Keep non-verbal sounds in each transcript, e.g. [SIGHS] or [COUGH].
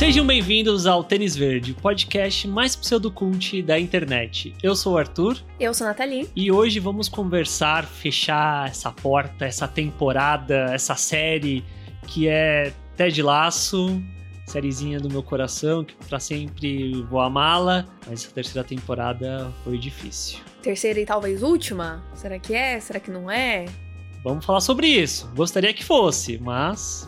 Sejam bem-vindos ao Tênis Verde, o podcast mais pseudocult da internet. Eu sou o Arthur. Eu sou a Nathalie. E hoje vamos conversar, fechar essa porta, essa temporada, essa série que é Ted Laço, sériezinha do meu coração, que pra sempre vou amá-la, mas essa terceira temporada foi difícil. Terceira e talvez última? Será que é? Será que não é? Vamos falar sobre isso. Gostaria que fosse, mas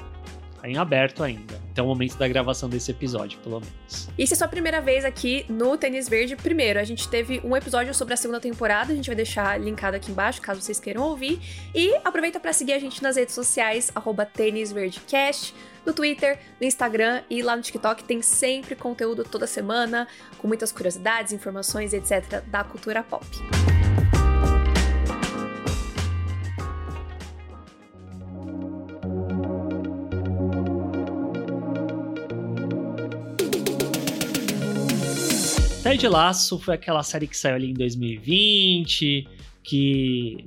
tá em aberto ainda. Até o momento da gravação desse episódio, pelo menos. E se é sua primeira vez aqui no Tênis Verde, primeiro, a gente teve um episódio sobre a segunda temporada, a gente vai deixar linkado aqui embaixo, caso vocês queiram ouvir. E aproveita para seguir a gente nas redes sociais, arroba Tênis Verdecast, no Twitter, no Instagram e lá no TikTok tem sempre conteúdo toda semana, com muitas curiosidades, informações, etc. da cultura pop. Ted Laço foi aquela série que saiu ali em 2020, que.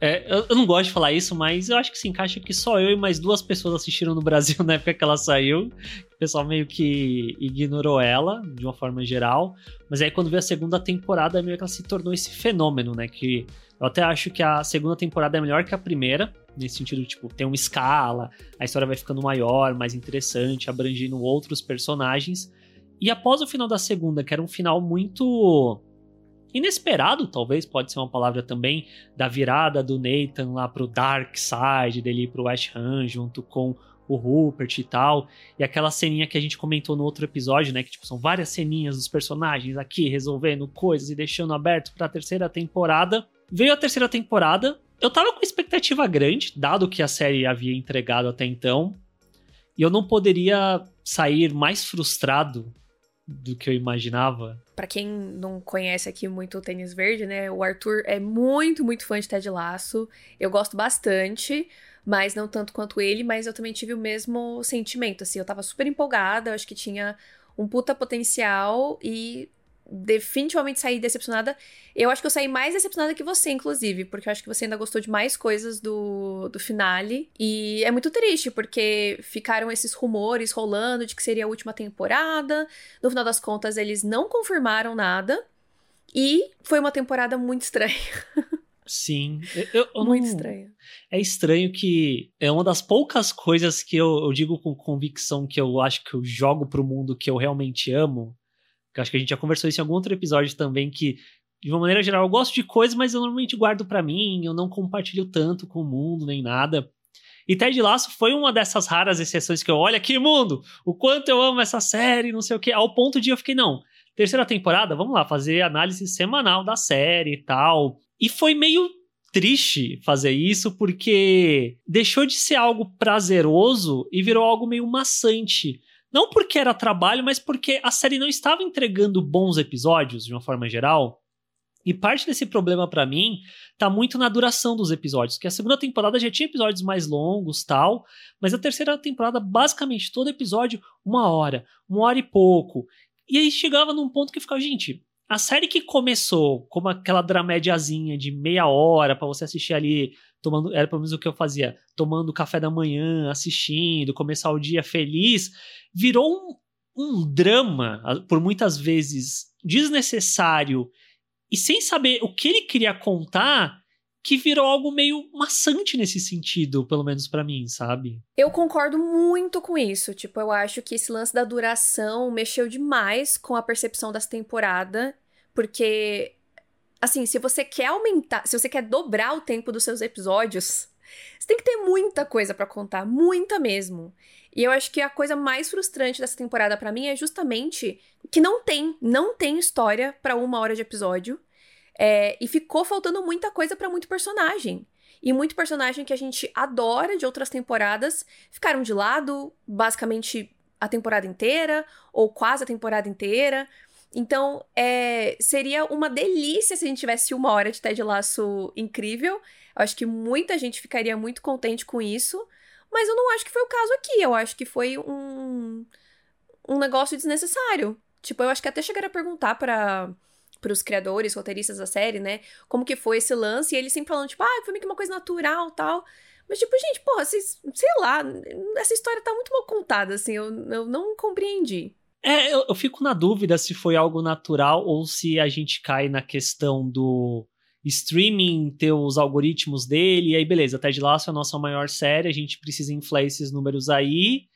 É, eu, eu, não gosto de falar isso, mas eu acho que se encaixa que só eu e mais duas pessoas assistiram no Brasil [LAUGHS] na época que ela saiu. O pessoal meio que ignorou ela, de uma forma geral. Mas aí quando veio a segunda temporada, meio que ela se tornou esse fenômeno, né? Que eu até acho que a segunda temporada é melhor que a primeira, nesse sentido, tipo, tem uma escala, a história vai ficando maior, mais interessante, abrangindo outros personagens. E após o final da segunda, que era um final muito inesperado, talvez, pode ser uma palavra também, da virada do Nathan lá pro Dark Side, dele ir pro West Ham junto com o Rupert e tal. E aquela ceninha que a gente comentou no outro episódio, né? Que tipo, são várias ceninhas dos personagens aqui resolvendo coisas e deixando aberto pra terceira temporada. Veio a terceira temporada. Eu tava com expectativa grande, dado que a série havia entregado até então. E eu não poderia sair mais frustrado do que eu imaginava. Para quem não conhece aqui muito o tênis verde, né? O Arthur é muito, muito fã de Ted Laço. Eu gosto bastante, mas não tanto quanto ele, mas eu também tive o mesmo sentimento, assim, eu tava super empolgada, eu acho que tinha um puta potencial e definitivamente saí decepcionada. Eu acho que eu saí mais decepcionada que você, inclusive, porque eu acho que você ainda gostou de mais coisas do, do finale. E é muito triste, porque ficaram esses rumores rolando de que seria a última temporada. No final das contas, eles não confirmaram nada. E foi uma temporada muito estranha. Sim. Eu, eu muito não... estranha. É estranho que é uma das poucas coisas que eu, eu digo com convicção que eu acho que eu jogo pro mundo que eu realmente amo que acho que a gente já conversou isso em algum outro episódio também, que de uma maneira geral eu gosto de coisas, mas eu normalmente guardo para mim, eu não compartilho tanto com o mundo nem nada. E Ted Laço foi uma dessas raras exceções que eu, olha que mundo, o quanto eu amo essa série, não sei o que, ao ponto de eu fiquei, não, terceira temporada, vamos lá, fazer análise semanal da série e tal. E foi meio triste fazer isso porque deixou de ser algo prazeroso e virou algo meio maçante. Não porque era trabalho, mas porque a série não estava entregando bons episódios de uma forma geral. E parte desse problema para mim tá muito na duração dos episódios, que a segunda temporada já tinha episódios mais longos, tal, mas a terceira temporada basicamente todo episódio uma hora, uma hora e pouco. E aí chegava num ponto que ficava, gente, a série que começou como aquela dramédiazinha de meia hora para você assistir ali tomando, era pelo menos o que eu fazia, tomando café da manhã, assistindo, começar o dia feliz, virou um, um drama, por muitas vezes desnecessário e sem saber o que ele queria contar, que virou algo meio maçante nesse sentido, pelo menos para mim, sabe? Eu concordo muito com isso. Tipo, eu acho que esse lance da duração mexeu demais com a percepção dessa temporada, porque assim, se você quer aumentar, se você quer dobrar o tempo dos seus episódios, você tem que ter muita coisa para contar, muita mesmo. E eu acho que a coisa mais frustrante dessa temporada para mim é justamente que não tem, não tem história para uma hora de episódio. É, e ficou faltando muita coisa para muito personagem. E muito personagem que a gente adora de outras temporadas ficaram de lado, basicamente a temporada inteira, ou quase a temporada inteira. Então, é, seria uma delícia se a gente tivesse uma hora de Ted Laço incrível. Eu acho que muita gente ficaria muito contente com isso. Mas eu não acho que foi o caso aqui. Eu acho que foi um, um negócio desnecessário. Tipo, eu acho que até chegaram a perguntar para os criadores, roteiristas da série, né? Como que foi esse lance. E eles sempre falando, tipo, ah, foi meio que uma coisa natural tal. Mas, tipo, gente, porra, vocês, sei lá, essa história tá muito mal contada, assim, eu, eu não compreendi. É, eu, eu fico na dúvida se foi algo natural ou se a gente cai na questão do streaming ter os algoritmos dele, e aí beleza, Ted Lasso é a nossa maior série, a gente precisa inflar esses números aí,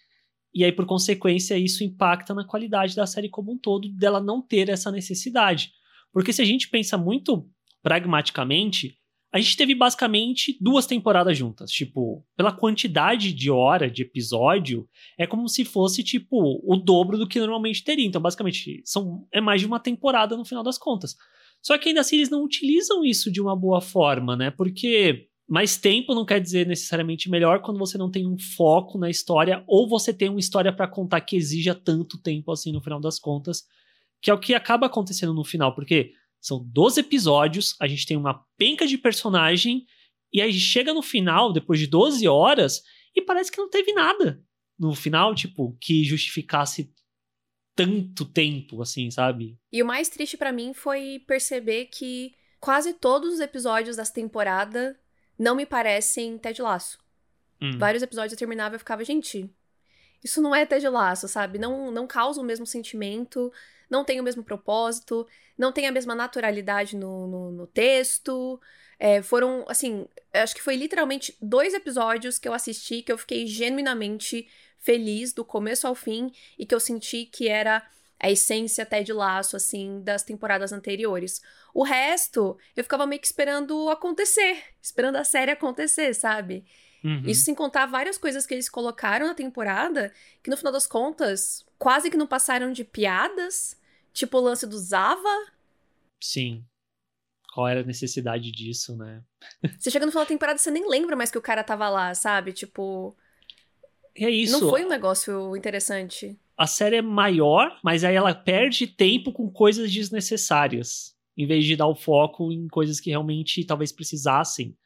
e aí por consequência isso impacta na qualidade da série como um todo, dela não ter essa necessidade. Porque se a gente pensa muito pragmaticamente, a gente teve basicamente duas temporadas juntas. Tipo, pela quantidade de hora de episódio, é como se fosse, tipo, o dobro do que normalmente teria. Então, basicamente, são, é mais de uma temporada no final das contas. Só que ainda assim eles não utilizam isso de uma boa forma, né? Porque mais tempo não quer dizer necessariamente melhor quando você não tem um foco na história ou você tem uma história para contar que exija tanto tempo assim no final das contas, que é o que acaba acontecendo no final, porque são 12 episódios, a gente tem uma penca de personagem, e aí chega no final, depois de 12 horas, e parece que não teve nada no final, tipo, que justificasse tanto tempo, assim, sabe? E o mais triste para mim foi perceber que quase todos os episódios dessa temporada não me parecem Ted Laço. Hum. Vários episódios eu terminava e ficava, gente, isso não é Ted Laço, sabe? Não, não causa o mesmo sentimento, não tem o mesmo propósito, não tem a mesma naturalidade no, no, no texto. É, foram, assim, acho que foi literalmente dois episódios que eu assisti que eu fiquei genuinamente feliz do começo ao fim e que eu senti que era a essência até de laço, assim, das temporadas anteriores. O resto, eu ficava meio que esperando acontecer, esperando a série acontecer, sabe? Uhum. Isso sem contar várias coisas que eles colocaram na temporada, que no final das contas, quase que não passaram de piadas, Tipo o lance do Zava. Sim. Qual era a necessidade disso, né? [LAUGHS] Você chega no final da temporada, você nem lembra mais que o cara tava lá, sabe? Tipo. É isso. Não foi um negócio interessante. A série é maior, mas aí ela perde tempo com coisas desnecessárias. Em vez de dar o foco em coisas que realmente talvez precisassem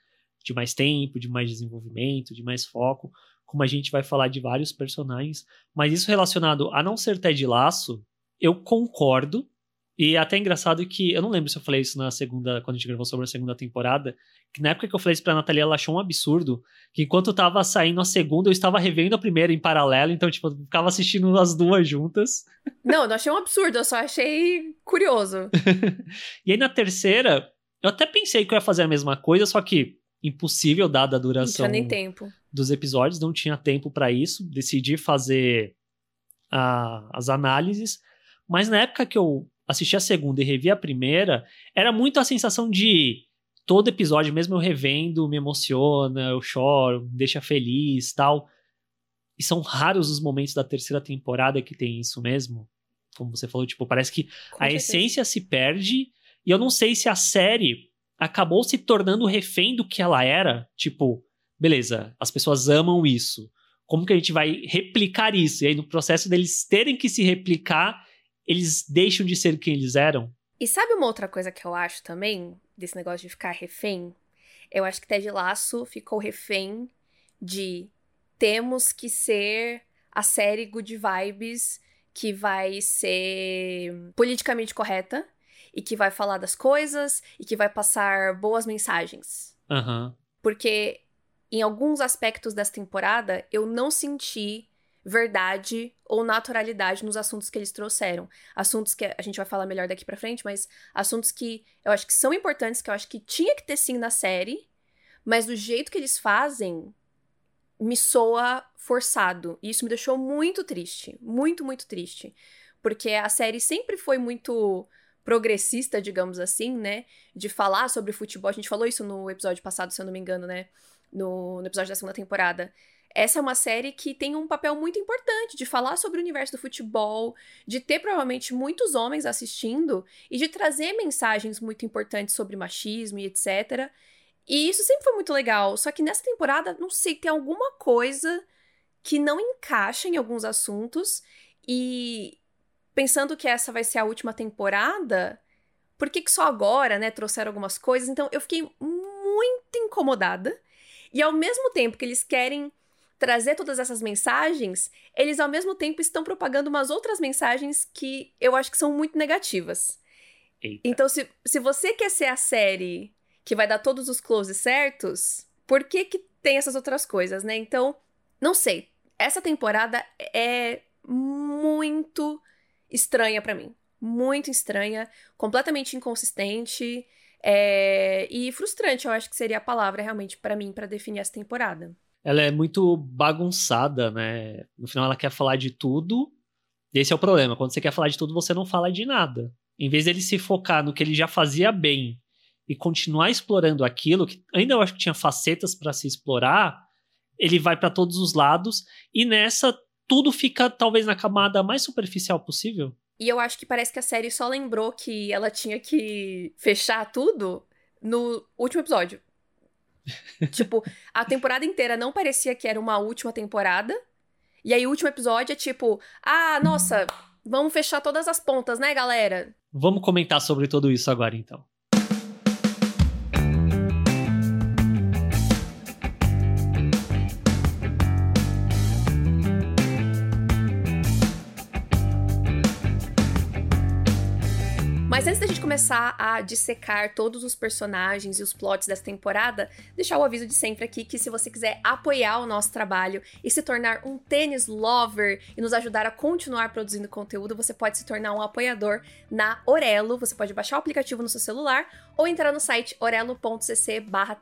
de mais tempo, de mais desenvolvimento, de mais foco. Como a gente vai falar de vários personagens. Mas isso relacionado a não ser Ted Laço, eu concordo. E é até engraçado que, eu não lembro se eu falei isso na segunda, quando a gente gravou sobre a segunda temporada, que na época que eu falei isso pra Natalia, ela achou um absurdo, que enquanto tava saindo a segunda, eu estava revendo a primeira em paralelo, então, tipo, eu ficava assistindo as duas juntas. Não, não achei um absurdo, eu só achei curioso. [LAUGHS] e aí na terceira, eu até pensei que eu ia fazer a mesma coisa, só que impossível, dada a duração nem tempo. dos episódios, não tinha tempo para isso, decidi fazer a, as análises, mas na época que eu assisti a segunda e revi a primeira, era muito a sensação de todo episódio, mesmo eu revendo, me emociona, eu choro, me deixa feliz tal. E são raros os momentos da terceira temporada que tem isso mesmo. Como você falou, tipo, parece que Com a certeza. essência se perde. E eu não sei se a série acabou se tornando refém do que ela era. Tipo, beleza, as pessoas amam isso. Como que a gente vai replicar isso? E aí, no processo deles terem que se replicar, eles deixam de ser quem eles eram. E sabe uma outra coisa que eu acho também, desse negócio de ficar refém? Eu acho que Ted Laço ficou refém de temos que ser a série Good Vibes que vai ser politicamente correta e que vai falar das coisas e que vai passar boas mensagens. Uhum. Porque em alguns aspectos dessa temporada eu não senti verdade ou naturalidade nos assuntos que eles trouxeram. Assuntos que a gente vai falar melhor daqui para frente, mas assuntos que eu acho que são importantes, que eu acho que tinha que ter sim na série, mas do jeito que eles fazem me soa forçado. E isso me deixou muito triste, muito, muito triste, porque a série sempre foi muito progressista, digamos assim, né, de falar sobre futebol. A gente falou isso no episódio passado, se eu não me engano, né? No, no episódio da segunda temporada essa é uma série que tem um papel muito importante de falar sobre o universo do futebol, de ter provavelmente muitos homens assistindo e de trazer mensagens muito importantes sobre machismo e etc. E isso sempre foi muito legal. Só que nessa temporada, não sei, tem alguma coisa que não encaixa em alguns assuntos. E pensando que essa vai ser a última temporada, por que, que só agora, né, trouxeram algumas coisas? Então eu fiquei muito incomodada. E ao mesmo tempo que eles querem trazer todas essas mensagens, eles ao mesmo tempo estão propagando umas outras mensagens que eu acho que são muito negativas. Eita. Então, se, se você quer ser a série que vai dar todos os closes certos, por que que tem essas outras coisas, né? Então, não sei. Essa temporada é muito estranha para mim. Muito estranha, completamente inconsistente é... e frustrante, eu acho que seria a palavra realmente para mim para definir essa temporada. Ela é muito bagunçada, né? No final ela quer falar de tudo. Esse é o problema. Quando você quer falar de tudo, você não fala de nada. Em vez dele se focar no que ele já fazia bem e continuar explorando aquilo, que ainda eu acho que tinha facetas para se explorar, ele vai para todos os lados e nessa tudo fica talvez na camada mais superficial possível. E eu acho que parece que a série só lembrou que ela tinha que fechar tudo no último episódio. Tipo, a temporada inteira não parecia que era uma última temporada. E aí o último episódio é tipo, ah, nossa, vamos fechar todas as pontas, né, galera? Vamos comentar sobre tudo isso agora então. Mas antes da gente começar a dissecar todos os personagens e os plots dessa temporada, deixar o aviso de sempre aqui que se você quiser apoiar o nosso trabalho e se tornar um tênis lover e nos ajudar a continuar produzindo conteúdo, você pode se tornar um apoiador na Orelo. Você pode baixar o aplicativo no seu celular ou entrar no site orelo.cc barra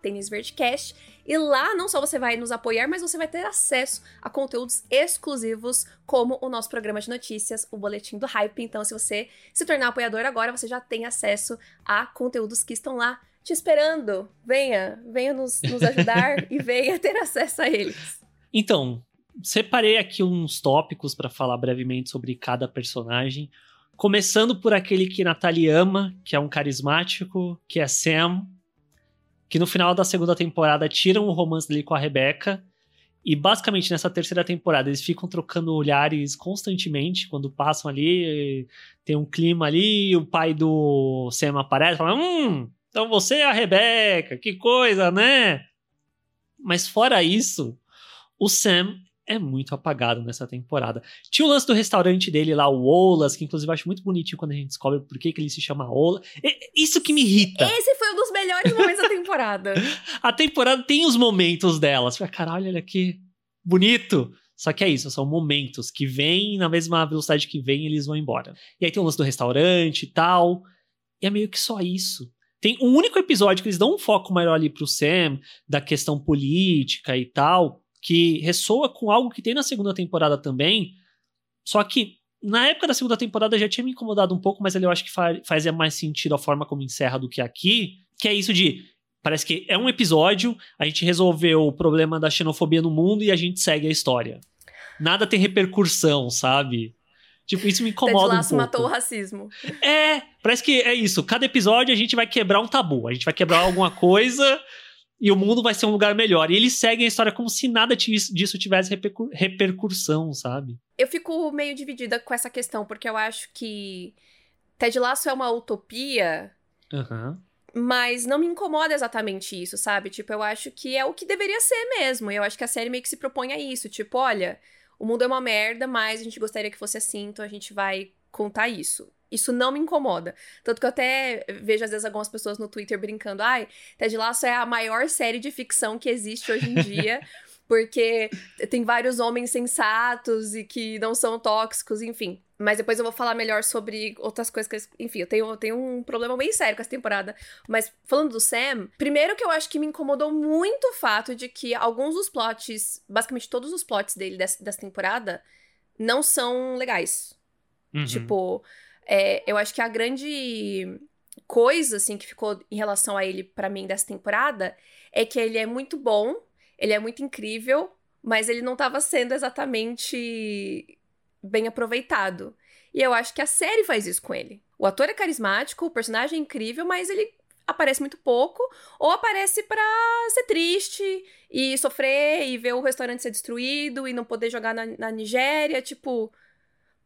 e lá não só você vai nos apoiar, mas você vai ter acesso a conteúdos exclusivos, como o nosso programa de notícias, o Boletim do Hype. Então, se você se tornar apoiador agora, você já tem acesso a conteúdos que estão lá te esperando. Venha, venha nos, nos ajudar [LAUGHS] e venha ter acesso a eles. Então, separei aqui uns tópicos para falar brevemente sobre cada personagem. Começando por aquele que Natalie ama, que é um carismático, que é Sam, que no final da segunda temporada tiram o romance dele com a Rebecca. E basicamente nessa terceira temporada eles ficam trocando olhares constantemente quando passam ali, tem um clima ali, o pai do Sam aparece, fala: "Hum, então você é a Rebecca, que coisa, né?" Mas fora isso, o Sam é muito apagado nessa temporada. Tinha o lance do restaurante dele lá, o Olas, que inclusive eu acho muito bonitinho quando a gente descobre por que, que ele se chama Ola. Isso que me irrita. Esse dos melhores momentos da temporada. [LAUGHS] a temporada tem os momentos delas. Caralho, olha que bonito. Só que é isso, são momentos que vêm na mesma velocidade que vêm, eles vão embora. E aí tem o lance do restaurante e tal. E é meio que só isso. Tem um único episódio que eles dão um foco maior ali pro Sam, da questão política e tal, que ressoa com algo que tem na segunda temporada também. Só que na época da segunda temporada já tinha me incomodado um pouco, mas ali eu acho que fazia mais sentido a forma como encerra do que aqui. Que é isso de. Parece que é um episódio, a gente resolveu o problema da xenofobia no mundo e a gente segue a história. Nada tem repercussão, sabe? Tipo, isso me incomoda Ted um pouco. matou o racismo. É, parece que é isso. Cada episódio a gente vai quebrar um tabu. A gente vai quebrar alguma coisa e o mundo vai ser um lugar melhor. E eles seguem a história como se nada disso tivesse repercussão, sabe? Eu fico meio dividida com essa questão, porque eu acho que Ted Lasso é uma utopia. Uhum. Mas não me incomoda exatamente isso, sabe? Tipo, eu acho que é o que deveria ser mesmo. Eu acho que a série meio que se propõe a isso. Tipo, olha, o mundo é uma merda, mas a gente gostaria que fosse assim, então a gente vai contar isso. Isso não me incomoda. Tanto que eu até vejo, às vezes, algumas pessoas no Twitter brincando: ai, Ted Lasso é a maior série de ficção que existe hoje em dia. [LAUGHS] porque tem vários homens sensatos e que não são tóxicos, enfim. Mas depois eu vou falar melhor sobre outras coisas que. Enfim, eu tenho, eu tenho um problema bem sério com essa temporada. Mas falando do Sam, primeiro que eu acho que me incomodou muito o fato de que alguns dos plots, basicamente todos os plots dele dessa, dessa temporada, não são legais. Uhum. Tipo, é, eu acho que a grande coisa, assim, que ficou em relação a ele, para mim, dessa temporada, é que ele é muito bom, ele é muito incrível, mas ele não tava sendo exatamente bem aproveitado. E eu acho que a série faz isso com ele. O ator é carismático, o personagem é incrível, mas ele aparece muito pouco, ou aparece pra ser triste e sofrer e ver o restaurante ser destruído e não poder jogar na, na Nigéria, tipo.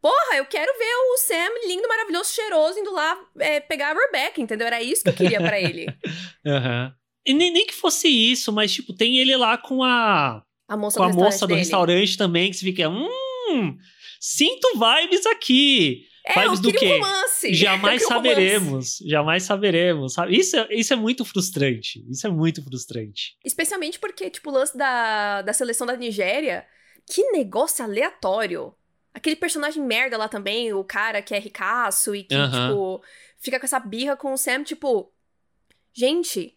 Porra, eu quero ver o Sam lindo, maravilhoso, cheiroso, indo lá é, pegar a Rebecca, entendeu? Era isso que eu queria para ele. [LAUGHS] Aham. uhum. E nem, nem que fosse isso, mas, tipo, tem ele lá com a. A moça com do, a moça do dele. restaurante também, que você fica. Hum, sinto vibes aqui. É, Vibes do um quê? romance. Jamais um saberemos. Jamais saberemos, sabe? Isso é, isso é muito frustrante. Isso é muito frustrante. Especialmente porque, tipo, o lance da, da seleção da Nigéria, que negócio aleatório. Aquele personagem merda lá também, o cara que é ricaço e que, Aham. tipo, fica com essa birra com o Sam, tipo. Gente,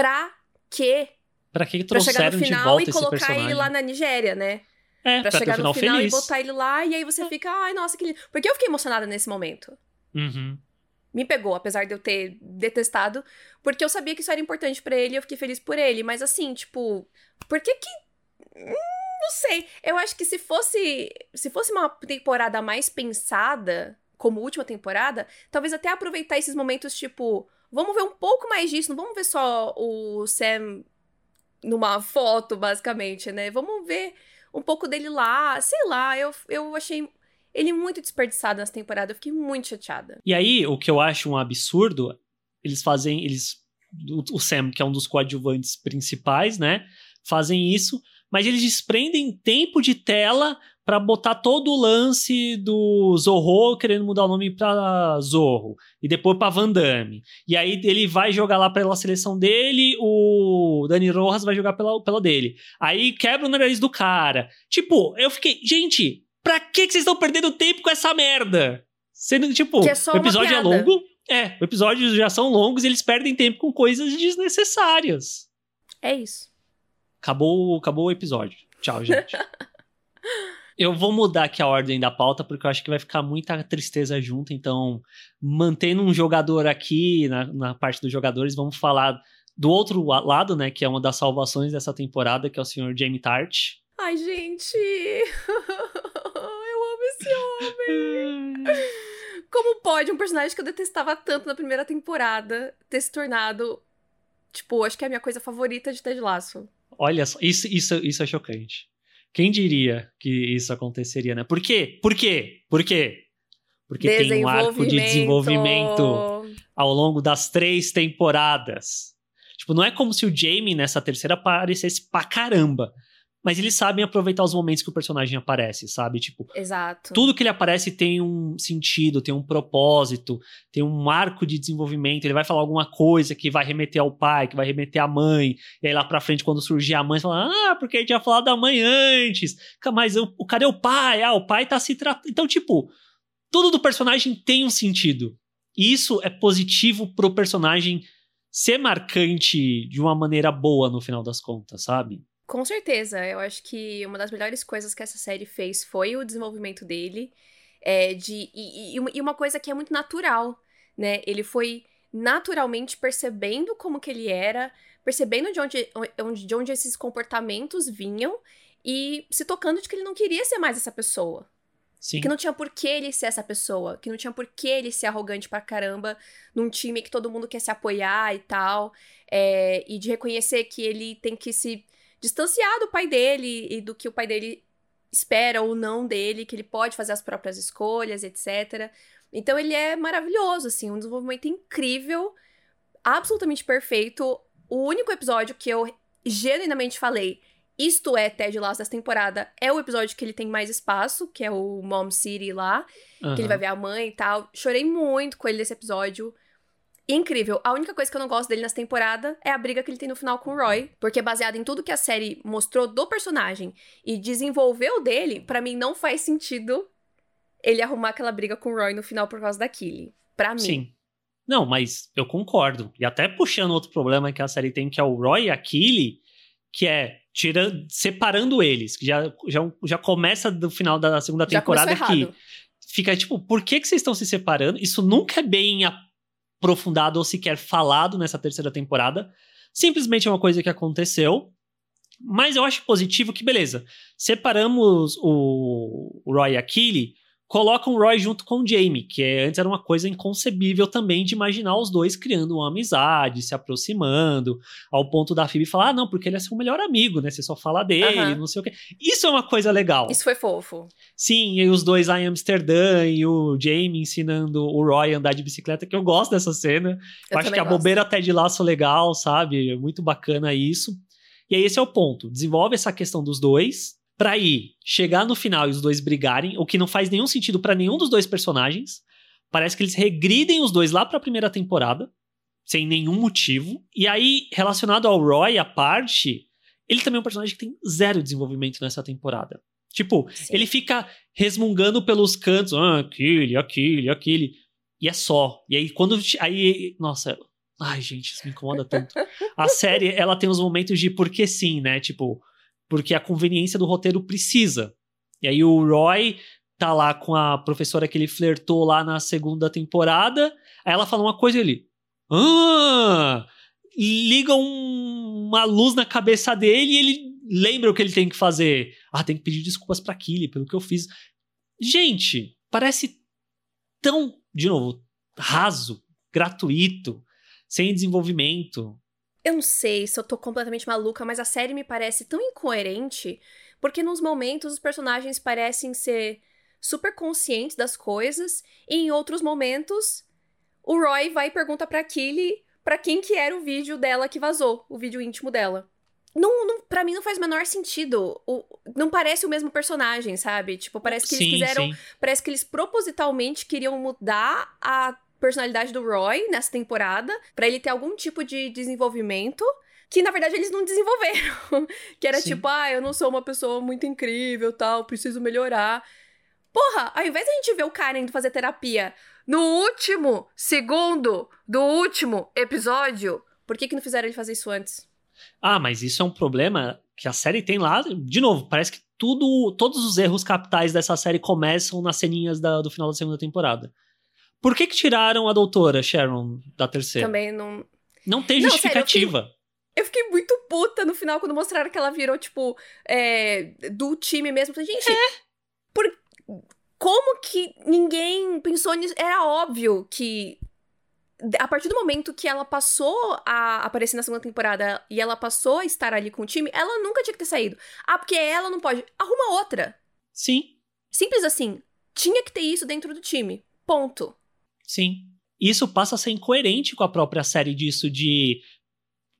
pra quê? Pra que Pra chegar trouxeram no final e colocar ele lá na Nigéria, né? É, Pra, pra, chegar final no final feliz. e botar ele lá, e aí você fica, ai, nossa, que lindo. Porque eu fiquei emocionada nesse momento. Uhum. Me pegou, apesar de eu ter detestado, porque eu sabia que isso era importante pra ele e eu fiquei feliz por ele. Mas assim, tipo, por que que. Hum, Não sei. Eu acho que se fosse. Se fosse uma temporada mais pensada, como última temporada, talvez até aproveitar esses momentos, tipo, vamos ver um pouco mais disso, não vamos ver só o Sam numa foto, basicamente, né? Vamos ver um pouco dele lá. Sei lá, eu, eu achei ele muito desperdiçado nessa temporada. Eu fiquei muito chateada. E aí, o que eu acho um absurdo, eles fazem. Eles. O Sam, que é um dos coadjuvantes principais, né? Fazem isso, mas eles desprendem tempo de tela pra botar todo o lance do Zorro querendo mudar o nome pra Zorro e depois pra Van Damme. E aí ele vai jogar lá pela seleção dele, o Dani Rojas vai jogar pela, pela dele. Aí quebra o nariz do cara. Tipo, eu fiquei, gente, pra que vocês estão perdendo tempo com essa merda? Sendo, tipo, Que é só o episódio é longo. É, os episódios já são longos e eles perdem tempo com coisas desnecessárias. É isso. Acabou, acabou o episódio. Tchau, gente. [LAUGHS] eu vou mudar aqui a ordem da pauta, porque eu acho que vai ficar muita tristeza junto. Então, mantendo um jogador aqui na, na parte dos jogadores, vamos falar do outro la- lado, né? Que é uma das salvações dessa temporada, que é o senhor Jamie Tart. Ai, gente. [LAUGHS] eu amo esse homem. [LAUGHS] Como pode um personagem que eu detestava tanto na primeira temporada ter se tornado, tipo, acho que é a minha coisa favorita de Ted Lasso. Olha só, isso, isso, isso é chocante. Quem diria que isso aconteceria, né? Por quê? Por quê? Por quê? Porque tem um arco de desenvolvimento ao longo das três temporadas. Tipo, não é como se o Jamie nessa terceira aparecesse pra caramba. Mas eles sabem aproveitar os momentos que o personagem aparece, sabe? Tipo, Exato. tudo que ele aparece tem um sentido, tem um propósito, tem um arco de desenvolvimento. Ele vai falar alguma coisa que vai remeter ao pai, que vai remeter à mãe. E aí lá pra frente, quando surgir a mãe, você fala: Ah, porque a gente tinha falado da mãe antes. Mas o, o- cadê o pai? Ah, o pai tá se tratando. Então, tipo, tudo do personagem tem um sentido. E isso é positivo pro personagem ser marcante de uma maneira boa no final das contas, sabe? Com certeza, eu acho que uma das melhores coisas que essa série fez foi o desenvolvimento dele. É, de, e, e uma- coisa que é muito natural, né? Ele foi naturalmente percebendo como que ele era, percebendo de onde, onde, de onde esses comportamentos vinham e se tocando de que ele não queria ser mais essa pessoa. Sim. Que não tinha por que ele ser essa pessoa. Que não tinha por que ele ser arrogante pra caramba num time que todo mundo quer se apoiar e tal. é, e de reconhecer que ele tem que se distanciar do pai dele e do que o pai dele espera ou não dele, que ele pode fazer as próprias escolhas, etc. Então ele é maravilhoso, assim, um desenvolvimento incrível, absolutamente perfeito. O único episódio que eu genuinamente falei, isto é Ted Lasso dessa temporada, é o episódio que ele tem mais espaço, que é o Mom City lá, que ele vai ver a mãe e tal. Chorei muito com ele nesse episódio. Incrível. A única coisa que eu não gosto dele nessa temporada é a briga que ele tem no final com o Roy. Porque baseado em tudo que a série mostrou do personagem e desenvolveu dele, pra mim não faz sentido ele arrumar aquela briga com o Roy no final por causa da Killy. Pra mim. Sim. Não, mas eu concordo. E até puxando outro problema que a série tem, que é o Roy e a Killy, que é tirando, separando eles, que já, já, já começa do final da segunda Já temporada que fica tipo, por que, que vocês estão se separando? Isso nunca é bem aprofundado ou sequer falado nessa terceira temporada. Simplesmente é uma coisa que aconteceu. Mas eu acho positivo que, beleza, separamos o, Roy e a Killy, colocam o Roy junto com o Jamie, que é- antes era uma coisa inconcebível também de imaginar os dois criando uma amizade, se aproximando, ao ponto da Phoebe falar, ah, não, porque ele é seu melhor amigo, né? Você só fala dele, Aham. não sei o quê. Isso é uma coisa legal. Isso foi fofo. Sim, e os dois lá em Amsterdã e o Jamie ensinando o Roy a andar de bicicleta, que eu gosto dessa cena. Eu, Eu acho que a gosto. bobeira até de laço legal, sabe? É muito bacana isso. E aí esse é o ponto. Desenvolve essa questão dos dois, pra ir chegar no final e os dois brigarem, o que não faz nenhum sentido para nenhum dos dois personagens. Parece que eles regridem os dois lá pra primeira temporada, sem nenhum motivo. E aí, relacionado ao Roy, a parte, ele também é um personagem que tem zero desenvolvimento nessa temporada. Tipo, Sim. ele fica resmungando pelos cantos, ah, aquele, aquele, aquele. E é só. E aí, quando. Aí, nossa. Ai, gente, isso me incomoda tanto. A série, ela tem os momentos de porque sim, né? Tipo, porque a conveniência do roteiro precisa. E aí o Roy tá lá com a professora que ele flertou lá na segunda temporada. Aí ela fala uma coisa e ele. Ah! Liga um, uma luz na cabeça dele e ele lembra o que ele tem que fazer. Ah, tem que pedir desculpas pra Killy pelo que eu fiz. Gente, parece tão, de novo, raso, gratuito, sem desenvolvimento. Eu não sei se eu tô completamente maluca, mas a série me parece tão incoerente, porque nos momentos os personagens parecem ser super conscientes das coisas, e em outros momentos o Roy vai e pergunta pra Killy pra quem que era o vídeo dela que vazou, o vídeo íntimo dela. Não, não, pra mim não faz o menor sentido. O, não parece o mesmo personagem, sabe? Tipo, parece que sim, eles quiseram. Sim. Parece que eles propositalmente queriam mudar a personalidade do Roy nessa temporada para ele ter algum tipo de desenvolvimento que na verdade eles não [LAUGHS] desenvolveram. que era Sim. tipo, ah, eu não sou uma pessoa muito incrível, tal, preciso melhorar. Porra, ao invés de a gente ver o cara indo fazer terapia no último segundo do último episódio, por que que não fizeram ele fazer isso antes? Ah, mas isso é um problema que a série tem lá. De novo, parece que tudo, todos os erros capitais dessa série começam nas ceninhas da, do final da segunda temporada. Por que que tiraram a doutora Sharon da terceira? Também não. Não tem justificativa. Sério, eu, fiquei, eu, fiquei, muito puta no final quando mostraram que ela virou, tipo, é, do time mesmo. Gente, é. por, como que ninguém pensou nisso? Era óbvio que a partir do momento que ela passou a aparecer na segunda temporada e ela passou a estar ali com o time, ela nunca tinha que ter saído. Ah, porque ela não pode. Arruma outra. Sim. Simples assim. Tinha que ter isso dentro do time. Ponto. Sim. Isso passa a ser incoerente com a própria série disso de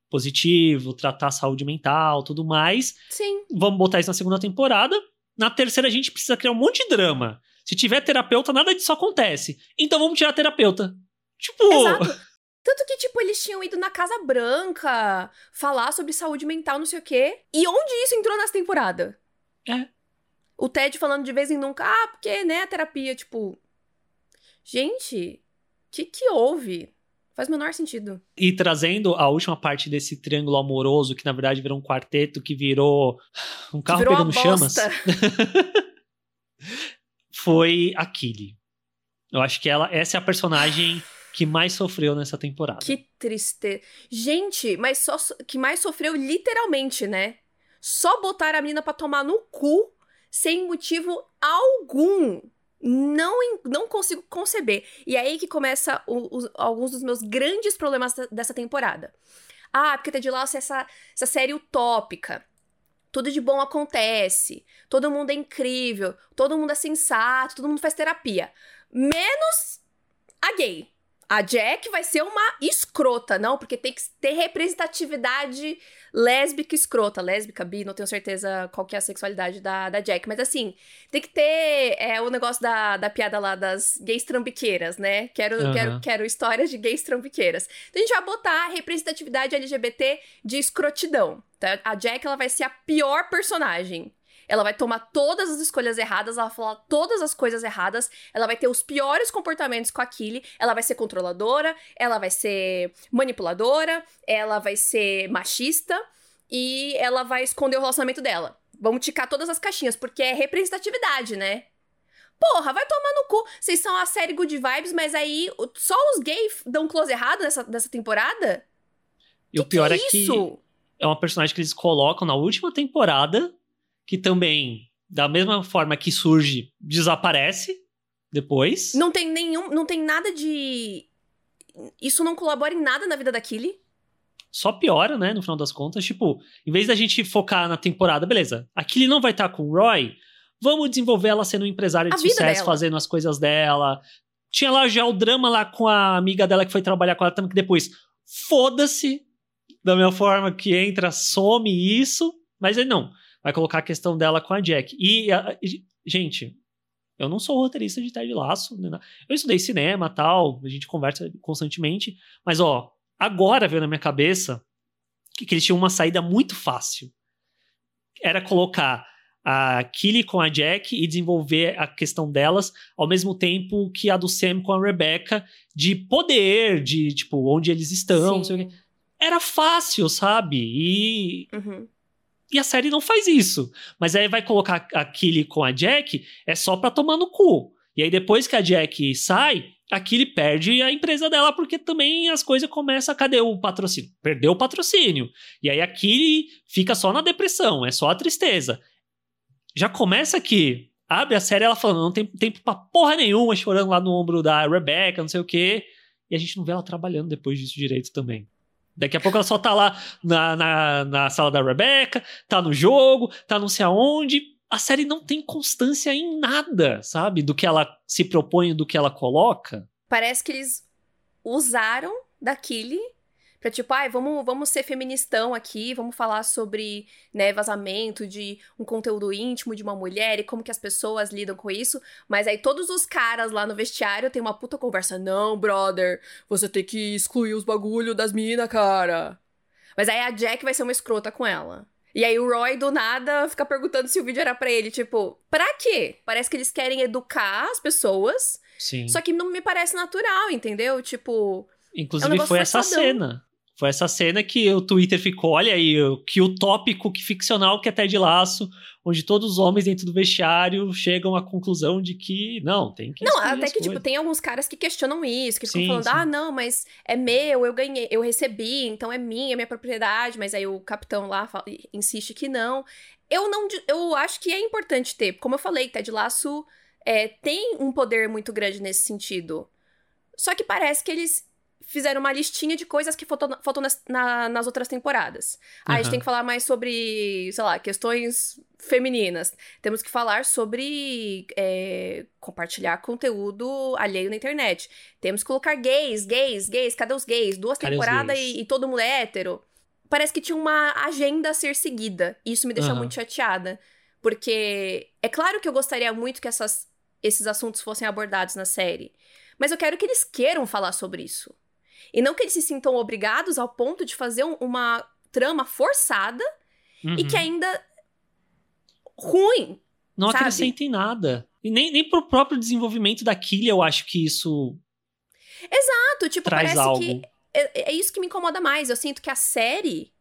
positivo, tratar a saúde mental, tudo mais. Sim. Vamos botar isso na segunda temporada. Na terceira a gente precisa criar um monte de drama. Se tiver terapeuta, nada disso acontece. Então vamos tirar a terapeuta. Tipo. Exato. [LAUGHS] Tanto que, tipo, eles tinham ido na Casa Branca falar sobre saúde mental, não sei o quê. E onde isso entrou nessa temporada? É. O Ted falando de vez em nunca, ah, porque, né, a terapia, tipo. Gente, o que, que houve? Faz o menor sentido. E trazendo a última parte desse triângulo amoroso, que na verdade virou um quarteto, que virou [SIGHS] um carro virou pegando chamas. [LAUGHS] foi a Killy. Eu acho que ela, essa é a personagem que mais sofreu nessa temporada. Que tristeza. Gente, mas só que mais sofreu literalmente, né? Só botar a menina para tomar no cu sem motivo algum não, não consigo conceber. E é aí que começa o, alguns dos meus grandes problemas dessa temporada. Ah, porque Ted Lasso é essa, essa série utópica. Tudo de bom acontece. Todo mundo é incrível. Todo mundo é sensato. Todo mundo faz terapia. Menos a gay. A Jack vai ser uma escrota, não, porque tem que ter representatividade lésbica escrota. Lésbica, bi, não tenho certeza qual que é a sexualidade da, da Jack. Mas assim, tem que ter é, o negócio da, da piada lá das gays trambiqueiras, né? Quero, uhum. quero, quero histórias de gays trambiqueiras. Então a gente vai botar a representatividade LGBT de escrotidão. Tá? A Jack, ela vai ser a pior personagem ela vai tomar todas as escolhas erradas, ela vai falar todas as coisas erradas, ela vai ter os piores comportamentos com a Killy, ela vai ser controladora, ela vai ser manipuladora, ela vai ser machista e ela vai esconder o relacionamento dela. Vamos ticar todas as caixinhas, porque é representatividade, né? Porra, vai tomar no cu. Vocês são a série Good Vibes, mas aí só os gays dão close errado nessa, nessa temporada? E que o pior que é, é que é uma personagem que eles colocam na última temporada que também, da mesma forma que surge, desaparece depois. Não tem nenhum. Não tem nada de. Isso não colabora em nada na vida da Killy. Só piora, né, no final das contas. Tipo, em vez da gente focar na temporada, beleza, a Killy não vai estar com o Roy, vamos desenvolver ela sendo um empresária de a sucesso, fazendo as coisas dela. Tinha lá já o drama lá com a amiga dela que foi trabalhar com ela também, que depois, foda-se, da mesma forma que entra, some isso. Mas ele não vai colocar a questão dela com a Jack. E, a, gente, eu não sou roteirista de Ted Laço, né? eu estudei cinema tal, a gente conversa constantemente, mas ó, agora veio na minha cabeça que, que eles tinham uma saída muito fácil. Era colocar a Killy com a Jack e desenvolver a questão delas ao mesmo tempo que a do Sam com a Rebecca de poder, de tipo, onde eles estão, Era fácil, sabe? E. Uhum. E a série não faz isso. Mas aí vai colocar a Killy com a Jack, é só pra tomar no cu. E aí depois que a Jack sai, a Killy perde a empresa dela porque também as coisas começam cadê o patrocínio? Perdeu o patrocínio. E aí a Killy fica só na depressão, é só a tristeza já começa aqui. Abre a série ela falando, não tem tempo pra porra nenhuma, chorando lá no ombro da Rebecca, não sei o quê. E a gente não vê ela trabalhando depois disso direito também. Daqui a pouco ela só tá lá na, na, na sala da Rebecca, tá no jogo, tá não sei aonde. A série não tem constância em nada, sabe? Do que ela se propõe, do que ela coloca. Parece que eles usaram da Killy Pra tipo, ai, vamos, vamos ser feministão aqui, vamos falar sobre, né, vazamento de um conteúdo íntimo de uma mulher e como que as pessoas lidam com isso. Mas aí todos os caras lá no vestiário tem uma puta conversa. Não, brother, você tem que excluir os bagulho das minas, cara. Mas aí a Jack vai ser uma escrota com ela. E aí o Roy, do nada, fica perguntando se o vídeo era para ele. Tipo, pra quê? Parece que eles querem educar as pessoas. Sim. Só que não me parece natural, entendeu? Tipo. Inclusive é um foi essa cena. Foi essa cena que o Twitter ficou, olha aí, que o tópico que ficcional que é Ted Laço, onde todos os homens dentro do vestiário chegam à conclusão de que não, tem que Não, até que tipo, tem alguns caras que questionam isso, que ficam falando: sim. "Ah, não, mas é meu, eu ganhei, eu recebi, então é minha, é minha propriedade", mas aí o capitão lá fala, insiste que não. Eu não eu acho que é importante ter, como eu falei, Ted Laço é, tem um poder muito grande nesse sentido. Só que parece que eles fizeram uma listinha de coisas que faltou, faltou nas, na, nas outras temporadas. Uhum. a gente tem que falar mais sobre, sei lá, questões femininas. Temos que falar sobre é, compartilhar conteúdo alheio na internet. Temos que colocar gays, gays, gays. Cadê os gays? Duas temporadas e, e, todo mundo é hétero. Parece que tinha uma agenda a ser seguida. Isso me deixa uhum. muito chateada. Porque é claro que eu gostaria muito que essas, esses assuntos fossem abordados na série. Mas eu quero que eles queiram falar sobre isso. E não que eles se sintam obrigados ao ponto de fazer um, uma trama forçada uhum. e que uhum. ainda ruim. Não sabe? acrescenta em nada. E nem, nem pro próprio desenvolvimento da Killia eu acho que isso. Exato, tipo, traz parece algo. que. É, é isso que me incomoda mais. Eu sinto que a série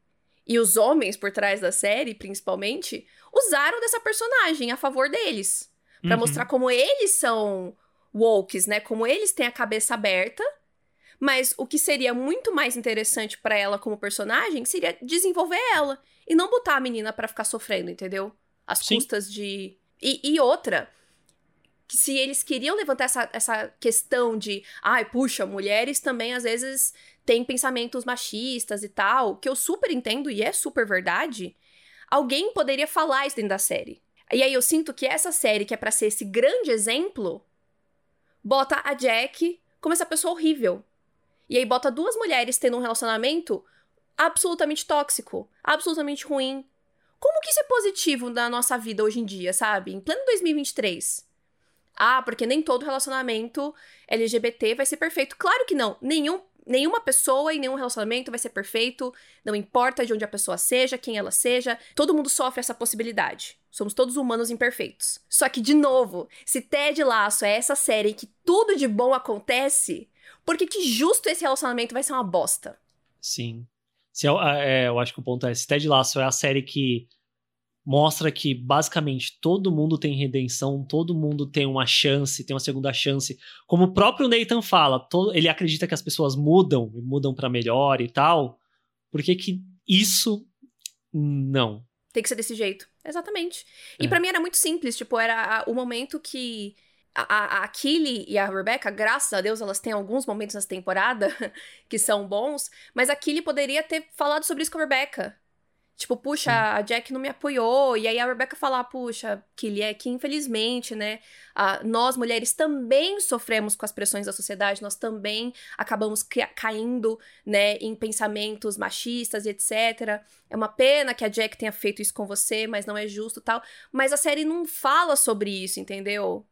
e os homens por trás da série, principalmente, usaram dessa personagem a favor deles. para uhum. mostrar como eles são wokes, né? Como eles têm a cabeça aberta mas o que seria muito mais interessante para ela como personagem seria desenvolver ela e não botar a menina para ficar sofrendo, entendeu? Sim. custas de. E, e, outra, que se eles queriam levantar essa, essa questão de, ai, puxa, mulheres também às vezes têm pensamentos machistas e tal, que eu super entendo e é super verdade, alguém poderia falar isso dentro da série. E aí eu sinto que essa série, que é para ser esse grande exemplo, bota a Jack como essa pessoa horrível. E aí bota duas mulheres tendo um relacionamento absolutamente tóxico, absolutamente ruim. Como que isso é positivo na nossa vida hoje em dia, sabe? Em pleno 2023. Ah, porque nem todo relacionamento LGBT vai ser perfeito. Claro que não. Nenhum, nenhuma pessoa e nenhum relacionamento vai ser perfeito. Não importa de onde a pessoa seja, quem ela seja. Todo mundo sofre essa possibilidade. Somos todos humanos imperfeitos. Só que, de novo, se Ted Laço é essa série que tudo de bom acontece, porque que justo esse relacionamento vai ser uma bosta. Sim. Se eu, é, eu acho que o ponto é, se Ted Lasso é a série que mostra que basicamente todo mundo tem redenção, todo mundo tem uma chance, tem uma segunda chance. Como o próprio Nathan fala, todo, ele acredita que as pessoas mudam, mudam para melhor e tal. Por que que isso não? Tem que ser desse jeito. Exatamente. E é. para mim era muito simples, tipo, era o momento que a, a Killy e a Rebecca, graças a Deus, elas têm alguns momentos nessa temporada [LAUGHS] que são bons, mas a Killy poderia ter falado sobre isso com a Rebecca. Tipo, puxa, a Jack não me apoiou. E aí a Rebecca falar, puxa, ele é que infelizmente, né, a, nós mulheres também sofremos com as pressões da sociedade, nós também acabamos caindo, né, em pensamentos machistas e etc. É uma pena que a Jack tenha feito isso com você, mas não é justo tal. Mas a série não fala sobre isso, entendeu?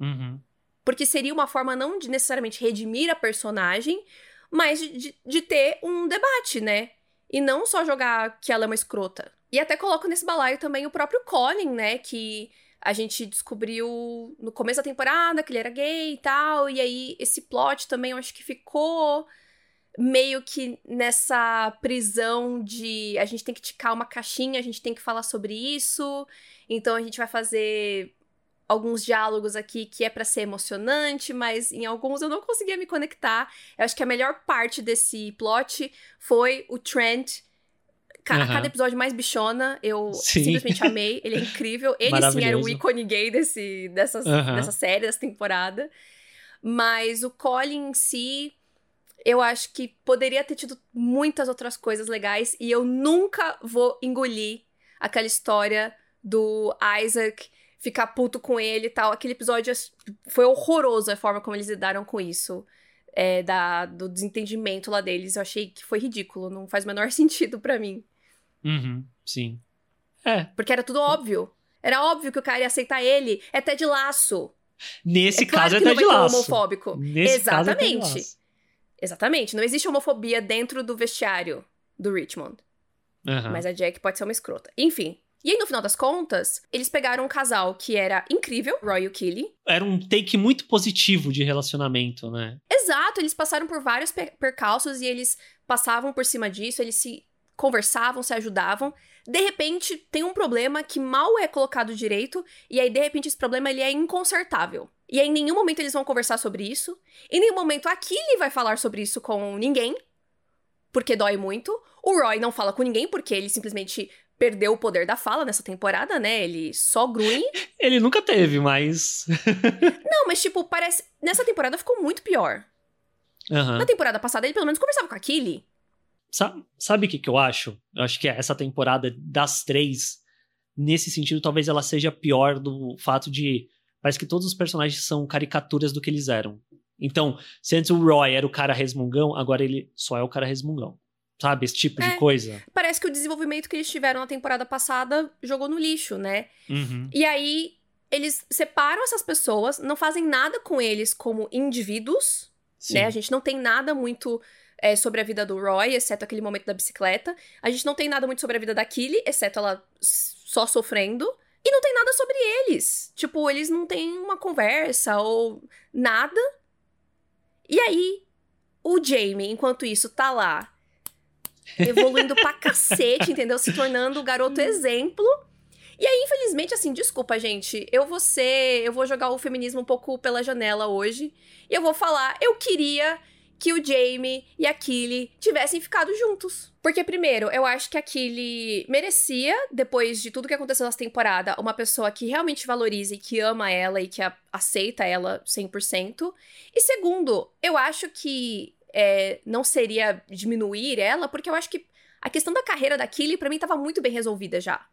Uhum. Porque seria uma forma não de necessariamente redimir a personagem, mas de, de, ter um debate, né? E não só jogar que ela é uma escrota. E até coloco nesse balaio também o próprio Colin, né? Que a gente descobriu no começo da temporada que ele era gay e tal. E aí esse plot também eu acho que ficou meio que nessa prisão de a gente tem que ticar uma caixinha, a gente tem que falar sobre isso. Então a gente vai fazer alguns diálogos aqui que é para ser emocionante, mas em alguns eu não conseguia me conectar. Eu acho que a melhor parte desse plot foi o Trent. Ca uhum. Cada episódio mais bichona, eu sim. simplesmente amei. Ele é [LAUGHS] incrível. Ele sim era o ícone gay desse, dessa, uhum. dessa série, dessa temporada. Mas o Colin em si, eu acho que poderia ter tido muitas outras coisas legais. E eu nunca vou engolir aquela história do Isaac ficar puto com ele e tal. Aquele episódio foi horroroso a forma como eles lidaram com isso. É, da, do desentendimento lá deles. Eu achei que foi ridículo. Não faz o menor [LAUGHS] sentido para mim. Uhum, sim. É. Porque era tudo óbvio. Era óbvio que o cara ia aceitar ele. É até de laço. Nesse é caso claro é até de laço. homofóbico. Nesse Exatamente. Caso é laço. Exatamente. Não existe homofobia dentro do vestiário do Richmond. Uhum. Mas a Jack pode ser uma escrota. Enfim, e aí, no final das contas, eles pegaram um casal que era incrível, Roy e o Killy. Era um take muito positivo de relacionamento, né? Exato, eles passaram por vários percalços e eles passavam por cima disso, eles se conversavam, se ajudavam. De repente, tem um problema que mal é colocado direito, e aí, de repente, esse problema ele é inconsertável. E aí, em nenhum momento eles vão conversar sobre isso. Em nenhum momento a Killy vai falar sobre isso com ninguém, porque dói muito. O Roy não fala com ninguém, porque ele simplesmente perdeu o poder da fala nessa temporada, né? Ele só grunhe. Ele nunca teve, mas. não, mas tipo, parece. Nessa temporada ficou muito pior. Uhum. Na temporada passada, ele pelo menos conversava com a Killy. Sabe o que, que eu acho? Eu acho que essa temporada das três, nesse sentido, talvez ela seja pior do fato de. Parece que todos os personagens são caricaturas do que eles eram. Então, se antes o Roy era o cara resmungão, agora ele só é o cara resmungão. Sabe, esse tipo é, de coisa. Parece que o desenvolvimento que eles tiveram na temporada passada jogou no lixo, né? Uhum. E aí, eles separam essas pessoas, não fazem nada com eles como indivíduos, Sim. né? A gente não tem nada muito é, sobre a vida do Roy, exceto aquele momento da bicicleta. A gente não tem nada muito sobre a vida da Killy, exceto ela só sofrendo. E não tem nada sobre eles. Tipo, eles não têm uma conversa ou nada. E aí, o Jamie, enquanto isso, tá lá evoluindo pra cacete, entendeu? Se tornando o garoto exemplo. E aí, infelizmente, assim, desculpa, gente. Eu vou ser. Eu vou jogar o feminismo um pouco pela janela hoje. E eu vou falar, eu queria que o Jamie e a Killy tivessem ficado juntos. Porque, primeiro, eu acho que a Killy merecia, depois de tudo que aconteceu nessa temporada, uma pessoa que realmente valorize e que ama ela e que aceita ela 100%. E segundo, eu acho que é, não seria diminuir ela, porque eu acho que a questão da carreira da Killy, pra mim, tava muito bem resolvida já.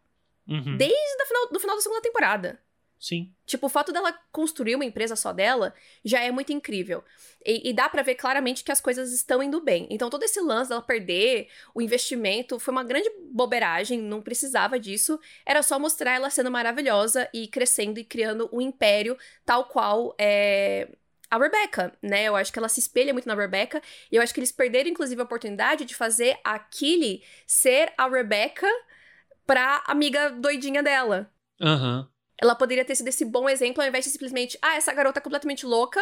Uhum. Desde o final, do final da segunda temporada. Sim. Tipo, o fato dela construir uma empresa só dela já é muito incrível. E, e dá para ver claramente que as coisas estão indo bem. Então, todo esse lance dela perder o investimento foi uma grande boberagem, não precisava disso. Era só mostrar ela sendo maravilhosa e crescendo e criando um império tal qual é, a Rebecca, né? Eu acho que ela se espelha muito na Rebecca. E eu acho que eles perderam, inclusive, a oportunidade de fazer a Killy ser a Rebecca pra amiga doidinha dela. Aham. Uhum. Ela poderia ter sido esse bom exemplo ao invés de simplesmente, ah, essa garota é completamente louca,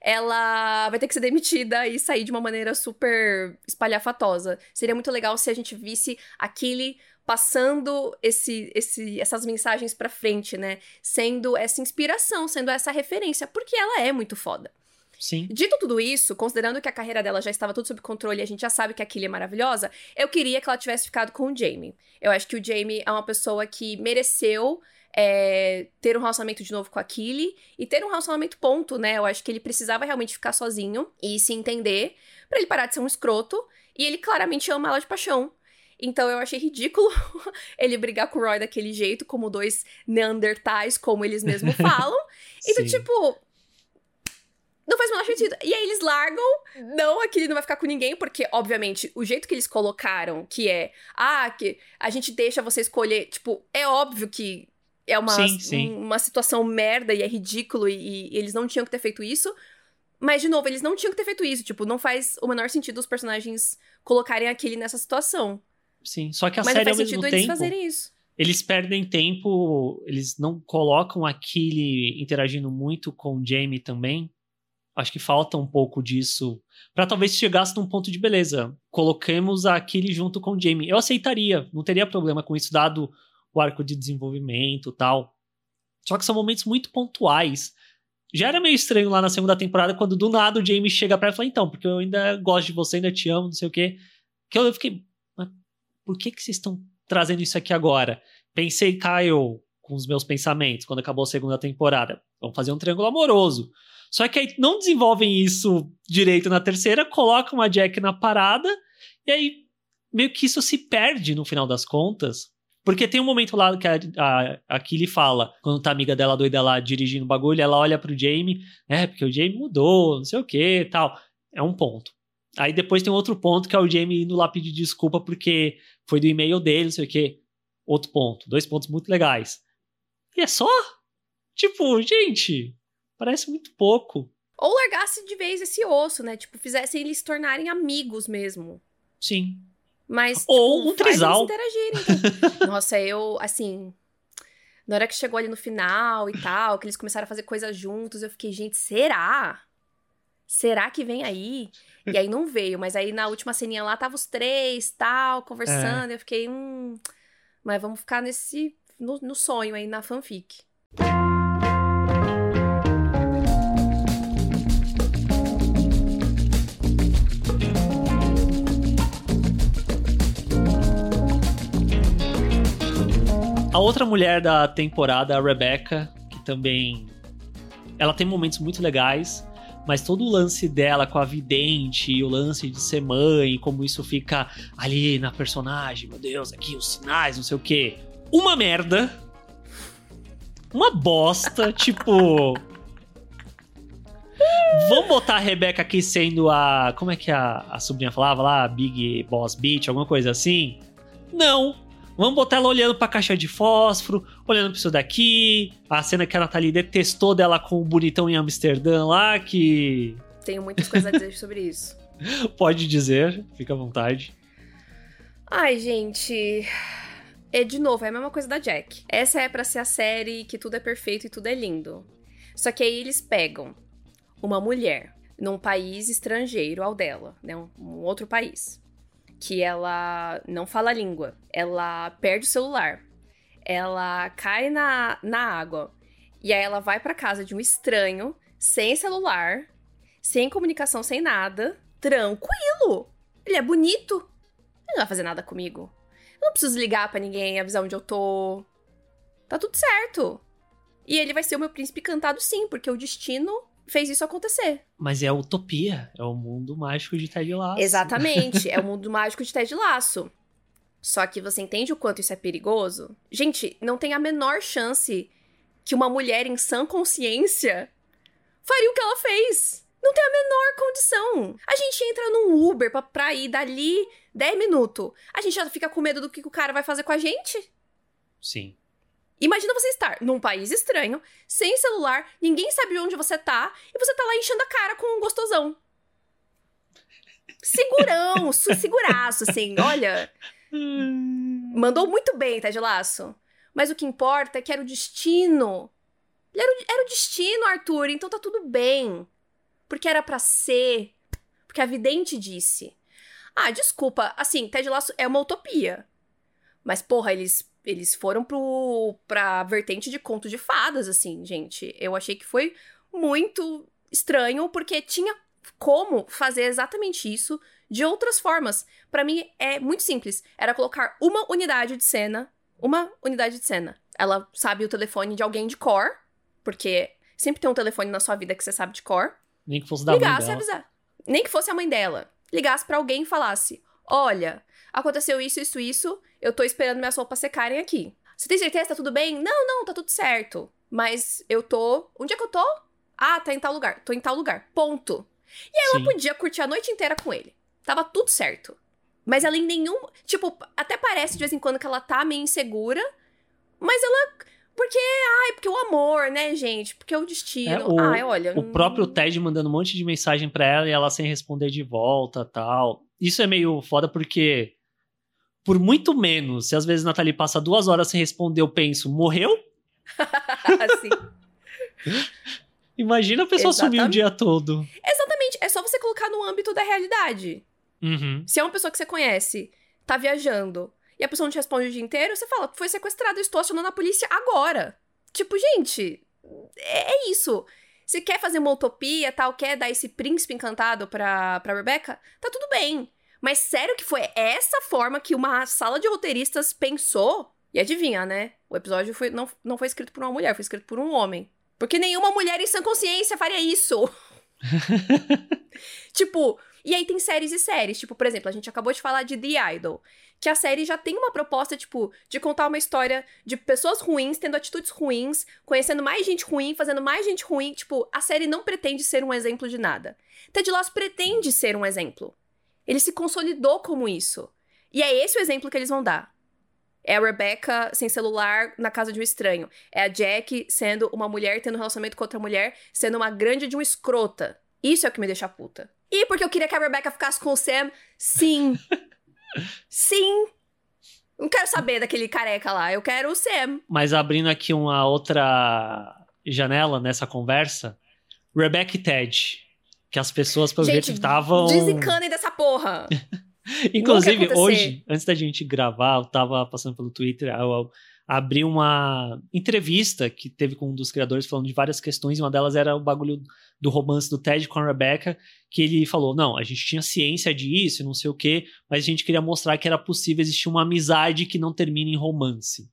ela vai ter que ser [LAUGHS] demitida e sair de uma maneira super espalhafatosa. Seria muito legal se a gente visse a Killy passando esse, esse, essas mensagens para frente, né? Sendo essa inspiração, sendo essa referência, porque ela é muito foda. Sim. Dito tudo isso, considerando que a carreira dela já estava tudo sob controle e a gente já sabe que a Killy é maravilhosa, eu queria que ela tivesse ficado com o Jamie. Eu acho que o Jamie é uma pessoa que mereceu é, ter um relacionamento de novo com a Killy e ter um relacionamento ponto, né? Eu acho que ele precisava realmente ficar sozinho e se entender para ele parar de ser um escroto. E ele claramente ama ela de paixão. Então eu achei ridículo [LAUGHS] ele brigar com o Roy daquele jeito, como dois Neandertais, como eles mesmos [LAUGHS] falam. então, tipo. Não faz o menor sentido. E aí eles largam. Não, aquele não vai ficar com ninguém, porque, obviamente, o jeito que eles colocaram, que é. Ah, que a gente deixa você escolher. Tipo, é óbvio que é uma, Sim, sim. uma situação merda e é ridículo e, e eles não tinham que ter feito isso. Mas, de novo, eles não tinham que ter feito isso. Tipo, não faz o menor sentido os personagens colocarem aquele nessa situação. Sim, só que a Mas série ao mesmo eles tempo, fazerem isso. eles perdem tempo, eles não colocam aquele interagindo muito com o Jamie também. Acho que falta um pouco disso Pra talvez chegasse num ponto de beleza. Coloquemos a Killy junto com o Jamie. Eu aceitaria, não teria problema com isso dado o arco de desenvolvimento, e tal. Só que são momentos muito pontuais. Já era meio estranho lá na segunda temporada quando do nada o Jamie chega pra ela e fala: "Então, porque eu ainda gosto de você, ainda te amo, não sei o quê". Que eu fiquei, por que que vocês estão trazendo isso aqui agora? Pensei, Kyle, com os meus pensamentos, quando acabou a segunda temporada. Vamos fazer um triângulo amoroso. Só que aí não desenvolvem isso direito na terceira, colocam a Jack na parada, e aí meio que isso se perde no final das contas. Porque tem um momento lá que a, a, a Killy fala, quando tá amiga dela doida lá dirigindo o bagulho, ela olha pro Jamie, é, porque o Jamie mudou, não sei o que tal. É um ponto. Aí depois tem outro ponto que é o Jamie indo lá pedir desculpa porque foi do e-mail dele, não sei o que. Outro ponto. Dois pontos muito legais. E é só? Tipo, gente, parece muito pouco. Ou largasse de vez esse osso, né? Tipo, fizesse eles se tornarem amigos mesmo. Sim. Mas, Ou tipo, um trisal. interagirem. então. [LAUGHS] Nossa, eu, assim... Na hora que chegou ali no final e tal, que eles começaram a fazer coisas juntos, eu fiquei, gente, será? Será que vem aí? E aí não veio, mas aí na última ceninha lá tava os três, tal, conversando, e eu fiquei, hum... Mas vamos ficar nesse... No, no sonho aí, na fanfic. A outra mulher da temporada, a Rebecca, que também. Ela tem momentos muito legais, mas todo o lance dela com a vidente e o lance de ser mãe, como isso fica ali na personagem, meu Deus, aqui os sinais, não sei o quê. Uma merda. Uma bosta, [LAUGHS] tipo. Vamos botar a Rebeca aqui sendo a. Como é que a, a sobrinha falava lá? Big Boss Beach, alguma coisa assim? Não. Vamos botar ela olhando pra caixa de fósforo, olhando pra isso daqui. A cena que ela tá ali detestou dela com o bonitão em Amsterdã lá, que. Tenho muitas coisas a dizer sobre isso. [LAUGHS] Pode dizer, fica à vontade. Ai, gente. É de novo, é a mesma coisa da Jack. Essa é pra ser a série que tudo é perfeito e tudo é lindo. Só que aí eles pegam uma mulher num país estrangeiro ao dela, né? Um, um outro país. Que ela não fala a língua. Ela perde o celular. Ela cai na, na água. E aí ela vai pra casa de um estranho, sem celular, sem comunicação, sem nada, tranquilo. Ele é bonito. Ele não vai fazer nada comigo. Eu não preciso ligar pra ninguém, avisar onde eu tô. Tá tudo certo. E ele vai ser o meu príncipe cantado sim, porque o destino fez isso acontecer. Mas é a utopia, é o mundo mágico de Ted Lasso. Exatamente, é o [LAUGHS] mundo mágico de Ted Laço. Só que você entende o quanto isso é perigoso? Gente, não tem a menor chance que uma mulher em sã consciência faria o que ela fez. Não tem a menor condição. A gente entra num Uber pra, pra ir dali 10 minutos. A gente já fica com medo do que o cara vai fazer com a gente? Sim. Imagina você estar num país estranho, sem celular, ninguém sabe onde você tá, e você tá lá enchendo a cara com um gostosão. Segurão, seguraço, assim, olha. Mandou muito bem, Ted Laço. Mas o que importa é que era o destino. Era o, era o destino, Arthur, então tá tudo bem. Porque era pra ser. Porque a vidente disse. Ah, desculpa, assim, Ted Laço é uma utopia. Mas, porra, eles, eles foram pro, pra vertente de conto de fadas, assim, gente. Eu achei que foi muito estranho, porque tinha como fazer exatamente isso de outras formas. Pra mim, é muito simples. Era colocar uma unidade de cena. Uma unidade de cena. Ela sabe o telefone de alguém de cor, porque sempre tem um telefone na sua vida que você sabe de cor. Nem que fosse da mãe Ligasse e dela. avisar. Nem que fosse a mãe dela. Ligasse pra alguém e falasse: Olha, aconteceu isso, isso, isso, eu tô esperando minhas roupas secarem aqui. Você tem certeza? Tá tudo bem? Não, não, tá tudo certo. Mas eu tô. Onde é que eu tô? Ah, tá em tal lugar. Tô em tal lugar. Ponto. E aí Sim. ela podia curtir a noite inteira com ele. Tava tudo certo. Mas ela em nenhum. Tipo, até parece de vez em quando que ela tá meio insegura. Mas ela. Porque, ai, porque o amor, né, gente? Porque o destino. É, o, ai, olha. O próprio Ted mandando um monte de mensagem pra ela e ela sem responder de volta tal. Isso é meio foda porque. Por muito menos, se às vezes a Nathalie passa duas horas sem responder, eu penso, morreu? [LAUGHS] Sim. Imagina a pessoa Exatamente. sumir o dia todo. Exatamente. É só você colocar no âmbito da realidade. Uhum. Se é uma pessoa que você conhece, tá viajando, e a pessoa não te responde o dia inteiro, você fala, foi sequestrado, estou acionando a polícia agora. Tipo, gente, é, é isso. Se quer fazer uma utopia, tal, quer dar esse príncipe encantado pra, pra Rebecca, tá tudo bem. Mas sério que foi essa forma que uma sala de roteiristas pensou? E adivinha, né? O episódio foi, não, não foi escrito por uma mulher, foi escrito por um homem. Porque nenhuma mulher em sã consciência faria isso. [LAUGHS] tipo, e aí tem séries e séries. Tipo, por exemplo, a gente acabou de falar de The Idol. Que a série já tem uma proposta, tipo, de contar uma história de pessoas ruins, tendo atitudes ruins, conhecendo mais gente ruim, fazendo mais gente ruim. Tipo, a série não pretende ser um exemplo de nada. Ted Lasso pretende ser um exemplo. Ele se consolidou como isso. E é esse o exemplo que eles vão dar. É a Rebecca sem celular na casa de um estranho. É a Jack sendo uma mulher tendo um relacionamento com outra mulher, sendo uma grande de uma escrota. Isso é o que me deixa puta. E porque eu queria que a Rebecca ficasse com o Sam? Sim. [LAUGHS] Sim. Não quero saber daquele careca lá, eu quero o Sam. Mas abrindo aqui uma outra janela nessa conversa, Rebecca e Ted. Que as pessoas, pelo jeito, estavam. Desencanem dessa porra! [LAUGHS] Inclusive, hoje, antes da gente gravar, eu tava passando pelo Twitter, eu, abri uma entrevista que teve com um dos criadores falando de várias questões, e uma delas era o bagulho do romance do Ted com a Rebecca, que ele falou: não, a gente tinha ciência disso, não sei o quê, mas a gente queria mostrar que era possível existir uma amizade que não termina em romance.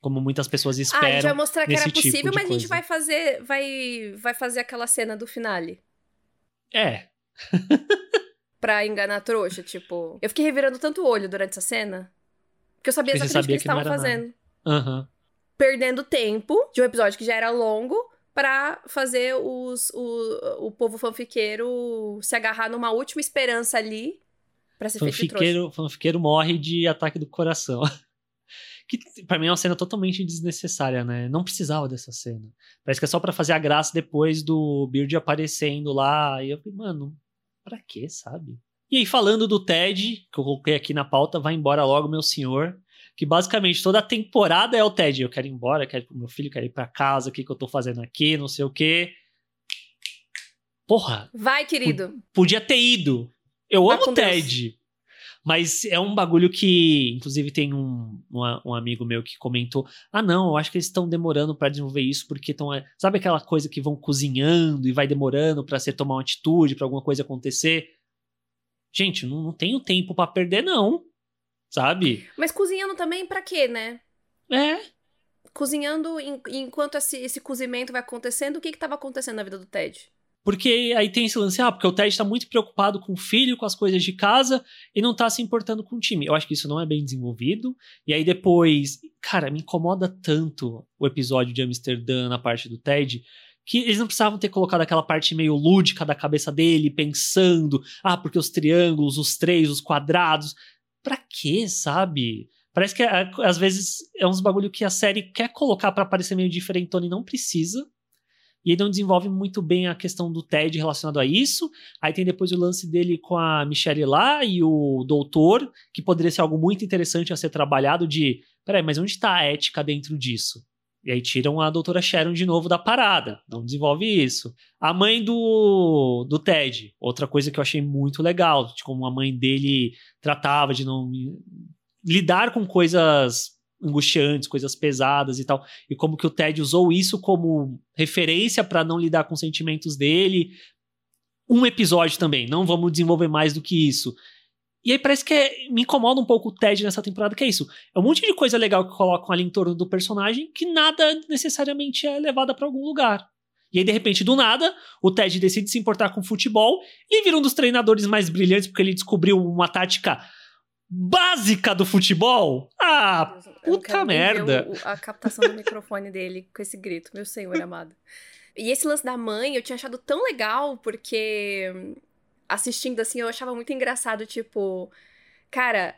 Como muitas pessoas esperam. Ah, a gente vai mostrar que era tipo possível, mas coisa. a gente vai fazer, vai, vai fazer aquela cena do finale. É. [LAUGHS] pra enganar a trouxa, tipo. Eu fiquei revirando tanto o olho durante essa cena. Porque eu sabia exatamente o que eles estavam fazendo. Uhum. Perdendo tempo de um episódio que já era longo para fazer os, o, o povo fanfiqueiro se agarrar numa última esperança ali pra ser fanfiqueiro, feito fanfiqueiro morre de ataque do coração. [LAUGHS] que para mim é uma cena totalmente desnecessária, né? Não precisava dessa cena. Parece que é só para fazer a graça depois do Beard aparecendo lá. E eu falei, mano, pra quê, sabe? E aí, falando do Ted, que eu coloquei aqui na pauta, vai embora logo, meu senhor que basicamente toda a temporada é o Ted. Eu quero ir embora, quero ir pro meu filho, quero ir pra casa, o que, que eu tô fazendo aqui, não sei o quê. Porra. Vai, querido. Podia ter ido. Eu Vai amo o Ted. Deus. Mas é um bagulho que, inclusive, tem um, um, um, amigo meu que comentou: ah, não, eu acho que eles estão demorando para desenvolver isso porque estão. É, sabe aquela coisa que vão cozinhando e vai demorando para você tomar uma atitude, para alguma coisa acontecer? Gente, não, não tenho tempo para perder, não sabe? Mas cozinhando também para quê, né? É. Cozinhando enquanto esse, esse cozimento vai acontecendo, o que que tava acontecendo na vida do Ted? Porque aí tem esse lance, ah, porque o Ted tá muito preocupado com o filho, com as coisas de casa, e não tá se importando com o time. Eu acho que isso não é bem desenvolvido. E aí depois, cara, me incomoda tanto o episódio de Amsterdã na parte do Ted, que eles não precisavam ter colocado aquela parte meio lúdica da cabeça dele, pensando, ah, porque os triângulos, os três, os quadrados pra quê, sabe? Parece que às vezes é uns bagulho que a série quer colocar para parecer meio diferentona e não precisa. E aí não desenvolve muito bem a questão do Ted relacionado a isso. Aí tem depois o lance dele com a Michelle lá e o doutor, que poderia ser algo muito interessante a ser trabalhado de, peraí, mas onde está a ética dentro disso? E aí tiram a doutora Sharon de novo da parada. Não desenvolve isso. A mãe do, do Ted, outra coisa que eu achei muito legal, de como a mãe dele tratava de não lidar com coisas angustiantes, coisas pesadas e tal, e como que o Ted usou isso como referência para não lidar com os sentimentos dele. Um episódio também, não vamos desenvolver mais do que isso. E aí parece que é, me incomoda um pouco o Ted nessa temporada, que é isso. É um monte de coisa legal que colocam ali em torno do personagem que nada necessariamente é levada para algum lugar. E aí, de repente, do nada, o Ted decide se importar com futebol e vira um dos treinadores mais brilhantes porque ele descobriu uma tática básica do futebol? Ah, puta merda. O, a captação do microfone [LAUGHS] dele com esse grito, meu senhor amado. E esse lance da mãe eu tinha achado tão legal, porque assistindo assim eu achava muito engraçado, tipo, cara,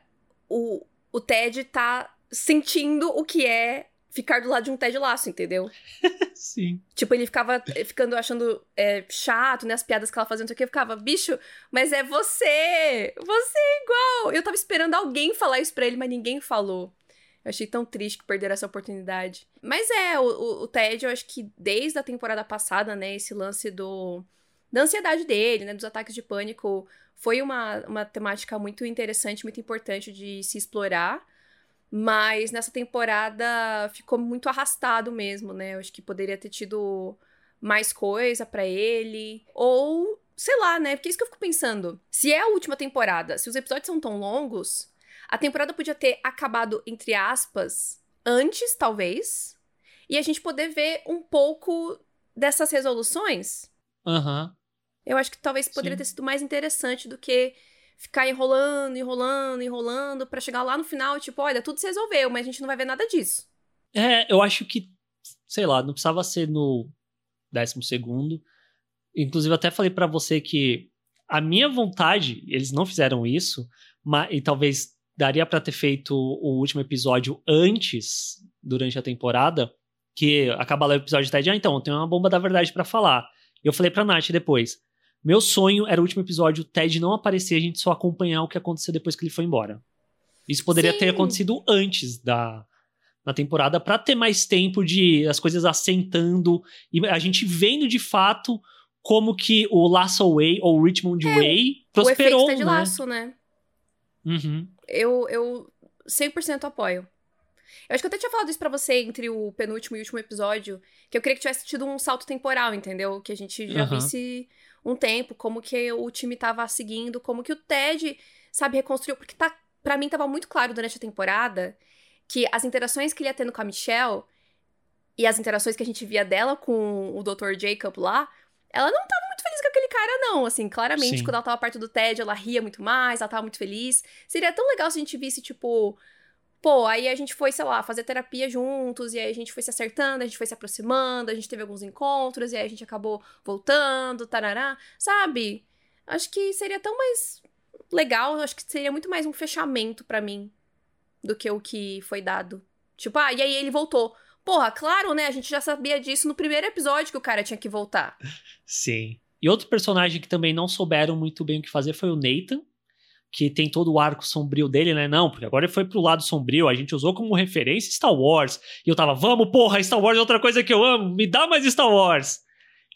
o, o Ted tá sentindo o que é ficar do lado de um Ted Laço, entendeu? [LAUGHS] Sim. Tipo, ele ficava ficando achando é, chato, né? As piadas que ela fazia, não sei o que. Eu ficava, bicho, mas é você! Você é igual! Eu tava esperando alguém falar isso pra ele, mas ninguém falou. Eu achei tão triste que perderam essa oportunidade. Mas é, o, o, o Ted, eu acho que desde a temporada passada, né? Esse lance do da ansiedade dele, né? Dos ataques de pânico, foi uma, uma temática muito interessante, muito importante de se explorar. Mas nessa temporada ficou muito arrastado mesmo, né? Eu acho que poderia ter tido mais coisa para ele. Ou, sei lá, né? Porque é isso que eu fico pensando. Se é a última temporada, se os episódios são tão longos, a temporada podia ter acabado, entre aspas, antes, talvez. E a gente poder ver um pouco dessas resoluções. Aham. Uhum. Eu acho que talvez poderia Sim. ter sido mais interessante do que ficar enrolando, enrolando, enrolando, para chegar lá no final, tipo, olha, tudo se resolveu, mas a gente não vai ver nada disso. É, eu acho que, sei lá, não precisava ser no décimo segundo. Inclusive, até falei para você que a minha vontade, eles não fizeram isso, mas, e talvez daria para ter feito o último episódio antes, durante a temporada, que acabar lá o episódio de Ted, ah, então, tem uma bomba da verdade para falar. Eu falei pra Nath depois, meu sonho era o último episódio, o Ted não aparecer, a gente só acompanhar o que aconteceu depois que ele foi embora. Isso poderia Sim. ter acontecido antes da, da temporada para ter mais tempo de as coisas assentando e a gente vendo de fato como que o Lasso Way ou Richmond é, Way prosperou, o efeito Ted né? Lasso, né? Uhum. Eu, eu 100% apoio. Eu acho que eu até tinha falado isso pra você entre o penúltimo e último episódio, que eu queria que tivesse tido um salto temporal, entendeu? Que a gente já uhum. visse um tempo, como que o time tava seguindo, como que o Ted, sabe, reconstruiu. Porque tá, para mim tava muito claro durante a temporada que as interações que ele ia tendo com a Michelle e as interações que a gente via dela com o Dr. Jacob lá, ela não tava muito feliz com aquele cara, não. Assim, claramente, Sim. quando ela tava perto do Ted, ela ria muito mais, ela tava muito feliz. Seria tão legal se a gente visse, tipo, Pô, aí a gente foi, sei lá, fazer terapia juntos, e aí a gente foi se acertando, a gente foi se aproximando, a gente teve alguns encontros, e aí a gente acabou voltando, tarará, sabe? Acho que seria tão mais legal, acho que seria muito mais um fechamento para mim do que o que foi dado. Tipo, ah, e aí ele voltou. Porra, claro, né? A gente já sabia disso no primeiro episódio que o cara tinha que voltar. Sim. E outro personagem que também não souberam muito bem o que fazer foi o Nathan, que tem todo o arco sombrio dele, né? Não, porque agora ele foi pro lado sombrio, a gente usou como referência Star Wars. E eu tava, vamos, porra, Star Wars é outra coisa que eu amo, me dá mais Star Wars.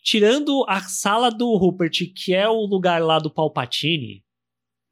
Tirando a sala do Rupert, que é o lugar lá do Palpatine,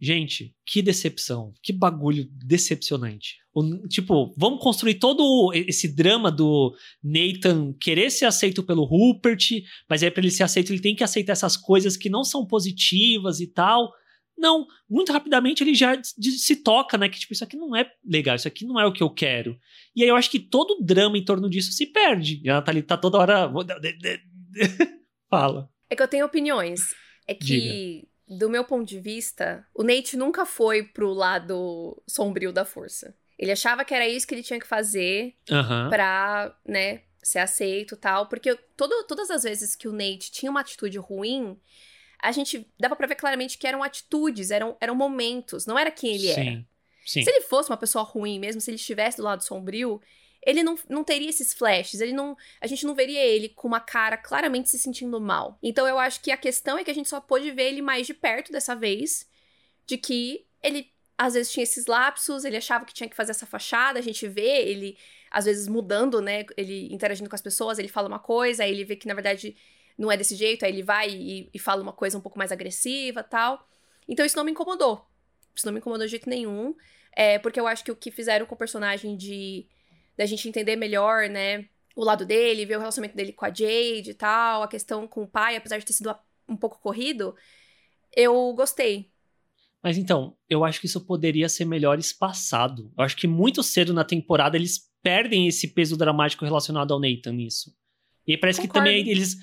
gente, que decepção, que bagulho decepcionante. O, tipo, vamos construir todo esse drama do Nathan querer ser aceito pelo Rupert, mas aí pra ele ser aceito ele tem que aceitar essas coisas que não são positivas e tal. Não, muito rapidamente ele já se toca, né? Que tipo, isso aqui não é legal, isso aqui não é o que eu quero. E aí eu acho que todo o drama em torno disso se perde. E a Nathalie tá toda hora. [LAUGHS] Fala. É que eu tenho opiniões. É que, Diga. do meu ponto de vista, o Nate nunca foi pro lado sombrio da força. Ele achava que era isso que ele tinha que fazer uhum. pra, né, ser aceito tal. Porque todo, todas as vezes que o Nate tinha uma atitude ruim, a gente dava pra ver claramente que eram atitudes, eram, eram momentos, não era quem ele sim, era. Sim. Se ele fosse uma pessoa ruim, mesmo se ele estivesse do lado sombrio, ele não, não teria esses flashes, ele não, a gente não veria ele com uma cara claramente se sentindo mal. Então eu acho que a questão é que a gente só pôde ver ele mais de perto dessa vez, de que ele às vezes tinha esses lapsos, ele achava que tinha que fazer essa fachada, a gente vê ele às vezes mudando, né, ele interagindo com as pessoas, ele fala uma coisa, aí ele vê que na verdade não é desse jeito, aí ele vai e, e fala uma coisa um pouco mais agressiva tal. Então isso não me incomodou. Isso não me incomodou de jeito nenhum. É, porque eu acho que o que fizeram com o personagem de da gente entender melhor, né, o lado dele, ver o relacionamento dele com a Jade e tal, a questão com o pai, apesar de ter sido um pouco corrido, eu gostei. Mas então, eu acho que isso poderia ser melhor espaçado. Eu acho que muito cedo na temporada eles perdem esse peso dramático relacionado ao Nathan nisso. E parece Concordo. que também eles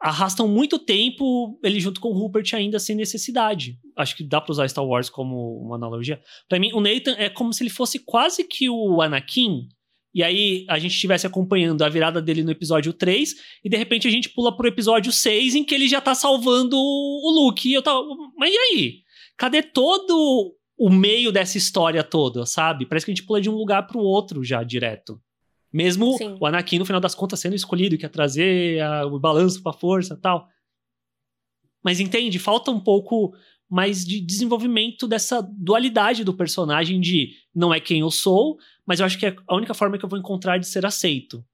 arrastam muito tempo ele junto com o Rupert ainda sem necessidade. Acho que dá pra usar Star Wars como uma analogia. Para mim, o Nathan é como se ele fosse quase que o Anakin. E aí a gente estivesse acompanhando a virada dele no episódio 3, e de repente a gente pula pro episódio 6, em que ele já tá salvando o Luke. E eu tava. Mas e aí? Cadê todo o meio dessa história toda, sabe? Parece que a gente pula de um lugar pro outro já direto. Mesmo Sim. o Anakin, no final das contas, sendo escolhido, que ia trazer a, o balanço pra força tal. Mas entende? Falta um pouco mais de desenvolvimento dessa dualidade do personagem de não é quem eu sou, mas eu acho que é a única forma que eu vou encontrar de ser aceito.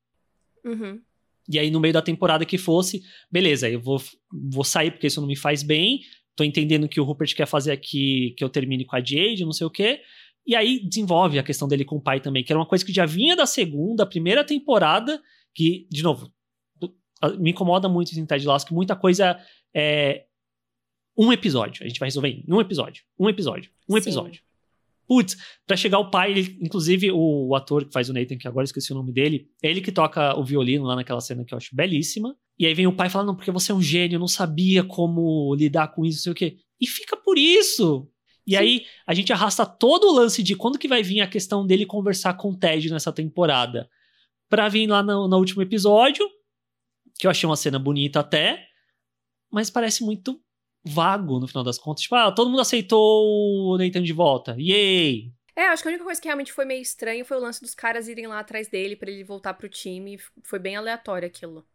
Uhum. E aí, no meio da temporada que fosse, beleza, eu vou, vou sair porque isso não me faz bem. Tô entendendo que o Rupert quer fazer aqui que eu termine com a Jade, não sei o quê. E aí desenvolve a questão dele com o pai também, que era uma coisa que já vinha da segunda, primeira temporada, que, de novo, me incomoda muito em Ted Lasso, que muita coisa é um episódio. A gente vai resolver em um episódio, um episódio, um episódio. Putz, pra chegar o pai, ele, inclusive o, o, ator que faz o Nathan, que agora esqueci o nome dele, é ele que toca o violino lá naquela cena que eu acho belíssima. E aí vem o pai falando, não, porque você é um gênio, não sabia como lidar com isso, não sei o quê. E fica por isso. E Sim. aí a gente arrasta todo o lance de quando que vai vir a questão dele conversar com o Ted nessa temporada. Pra vir lá no, no último episódio, que eu achei uma cena bonita até, mas parece muito vago no final das contas. Tipo, ah, todo mundo aceitou o Nathan de volta. Yay! É, acho que a única coisa que realmente foi meio estranho foi o lance dos caras irem lá atrás dele para ele voltar pro time. Foi bem aleatório aquilo.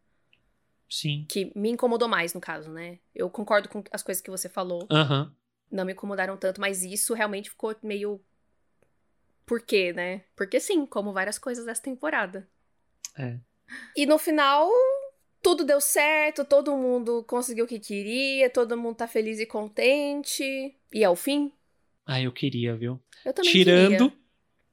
Sim. Que me incomodou mais, no caso, né? Eu concordo com as coisas que você falou. Aham. Uhum não me incomodaram tanto, mas isso realmente ficou meio. Por quê, né? Porque sim, como várias coisas dessa temporada. É. E no final, tudo deu certo, todo mundo conseguiu o que queria, todo mundo tá feliz e contente. E é o fim? Ah, eu queria, viu? Eu também Tirando queria.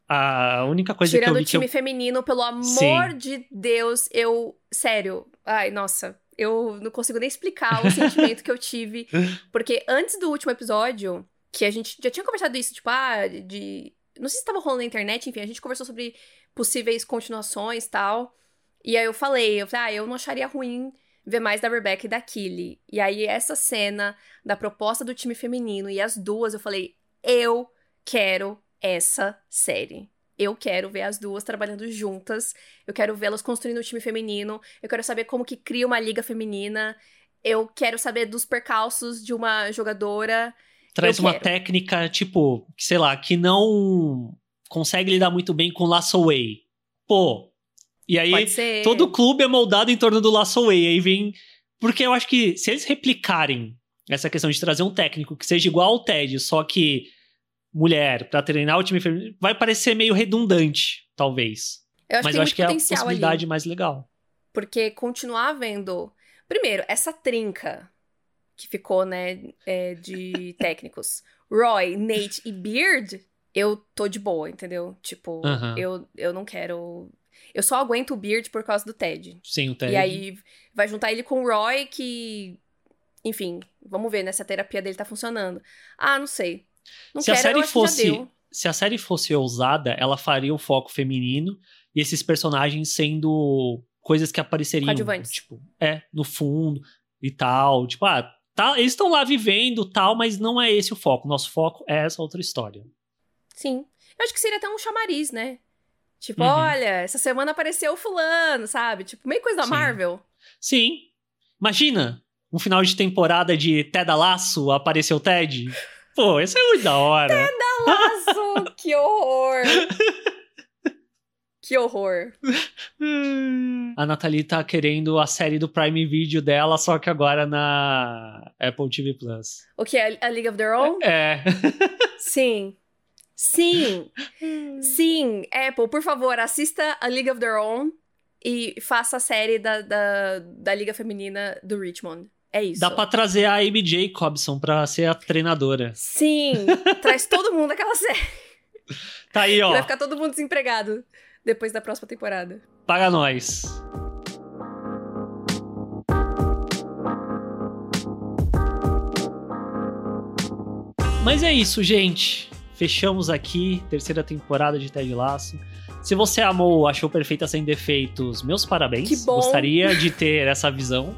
a única coisa Tirando que eu vi o time eu... feminino, pelo amor Sim. de Deus, eu. Sério. Ai, nossa eu não consigo nem explicar o sentimento que eu tive. [LAUGHS] Porque antes do último episódio, que a gente já tinha conversado isso, tipo, ah, de. Não sei se estava rolando na internet, enfim, a gente conversou sobre possíveis continuações e tal. E aí eu falei, eu falei, ah, eu não acharia ruim ver mais da Rebecca e da Killy. E aí essa cena da proposta do time feminino e as duas, eu falei, eu quero essa série. Eu quero ver as duas trabalhando juntas. Eu quero vê-las construindo um time feminino. Eu quero saber como que cria uma liga feminina. Eu quero saber dos percalços de uma jogadora. Traz uma técnica, tipo, sei lá, que não consegue lidar muito bem com Lasso Way. Pô. E aí, todo clube é moldado em torno do Lasso Way. Aí vem. Porque eu acho que se eles replicarem essa questão de trazer um técnico que seja igual ao Ted, só que mulher para treinar o time feminino, vai parecer meio redundante, talvez. Eu Mas eu acho que é a possibilidade ali. mais legal. Porque continuar vendo. Primeiro, essa trinca que ficou, né, é, de [LAUGHS] técnicos. Roy, Nate e Beard, eu tô de boa, entendeu? Tipo, eu, eu não quero. Eu só aguento o Beard por causa do Ted. Sim, o Ted. E aí vai juntar ele com o Roy, que. Enfim, vamos ver, né? Se a terapia dele tá funcionando. Ah, não sei. Não se quero, a série fosse se a série fosse ousada, ela faria o foco feminino e esses personagens sendo coisas que apareceriam, tipo, é, no fundo e tal, tipo, ah, tá, eles estão lá vivendo, tal, mas não é esse o foco. Nosso foco é essa outra história. Sim. Eu acho que seria até um chamariz, né? Tipo, uhum. olha, essa semana apareceu o fulano, sabe? Tipo, meio coisa da Sim. Marvel. Sim. Imagina, um final de temporada de Ted Laço apareceu Ted. Pô, isso é muito da hora. [LAUGHS] Que horror! que horror. A Nathalie tá querendo a série do Prime Video dela, só que agora na Apple TV Plus. O que? A League of Their Own? É. Sim. Sim. [LAUGHS] Sim. Apple, por favor, assista a League of Their Own e faça a série da, da, da Liga Feminina do Richmond. É isso. Dá pra trazer a Amy Jacobson pra ser a treinadora. Sim, [LAUGHS] traz todo mundo aquela série. Tá aí, ó. Vai ficar todo mundo desempregado depois da próxima temporada. Paga nós. Mas é isso, gente. Fechamos aqui, terceira temporada de Ted Laço. Se você amou, achou perfeita sem defeitos, meus parabéns. Que bom. Gostaria de ter essa visão.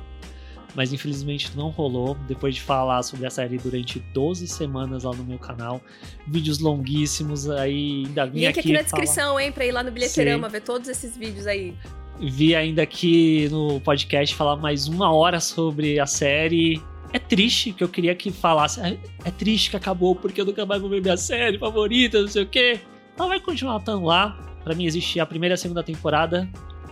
Mas infelizmente não rolou. Depois de falar sobre a série durante 12 semanas lá no meu canal, vídeos longuíssimos, aí ainda vim Link aqui. aqui na falar- descrição, hein, pra ir lá no Bilheteirama, Sim. ver todos esses vídeos aí. Vi ainda aqui no podcast falar mais uma hora sobre a série. É triste que eu queria que falasse. "Ah, É triste que acabou porque eu nunca mais vou ver minha série favorita, não sei o quê. Ela vai continuar estando lá. Pra mim existe a primeira e a segunda temporada,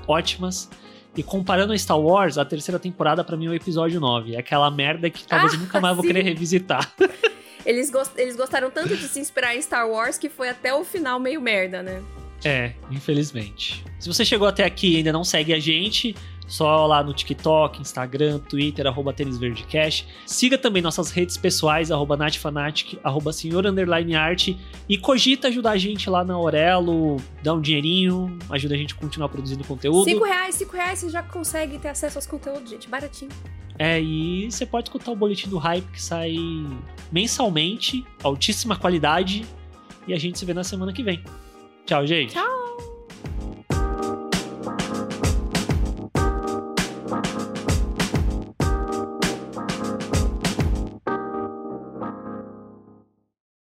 ótimas. E comparando a Star Wars, a terceira temporada pra mim é o episódio 9. É aquela merda que talvez eu Ah, nunca mais vou sim. querer revisitar. [LAUGHS] Eles, gos- eles gostaram tanto de se inspirar em Star Wars que foi até o final meio merda, né? É, infelizmente. Se você chegou até aqui e ainda não segue a gente, só lá no TikTok, Instagram, Twitter, arroba tênisverdecast. Siga também nossas redes pessoais, arroba natfanatic, arroba senhor underline arte. E cogita ajudar a gente lá na Aurelo, dá um dinheirinho, ajuda a gente a continuar produzindo conteúdo. Cinco reais, cinco reais você já consegue ter acesso aos conteúdos, gente. Baratinho. É, e você pode escutar o boletim do hype que sai mensalmente, altíssima qualidade. E a gente se vê na semana que vem. Tchau, gente. Tchau!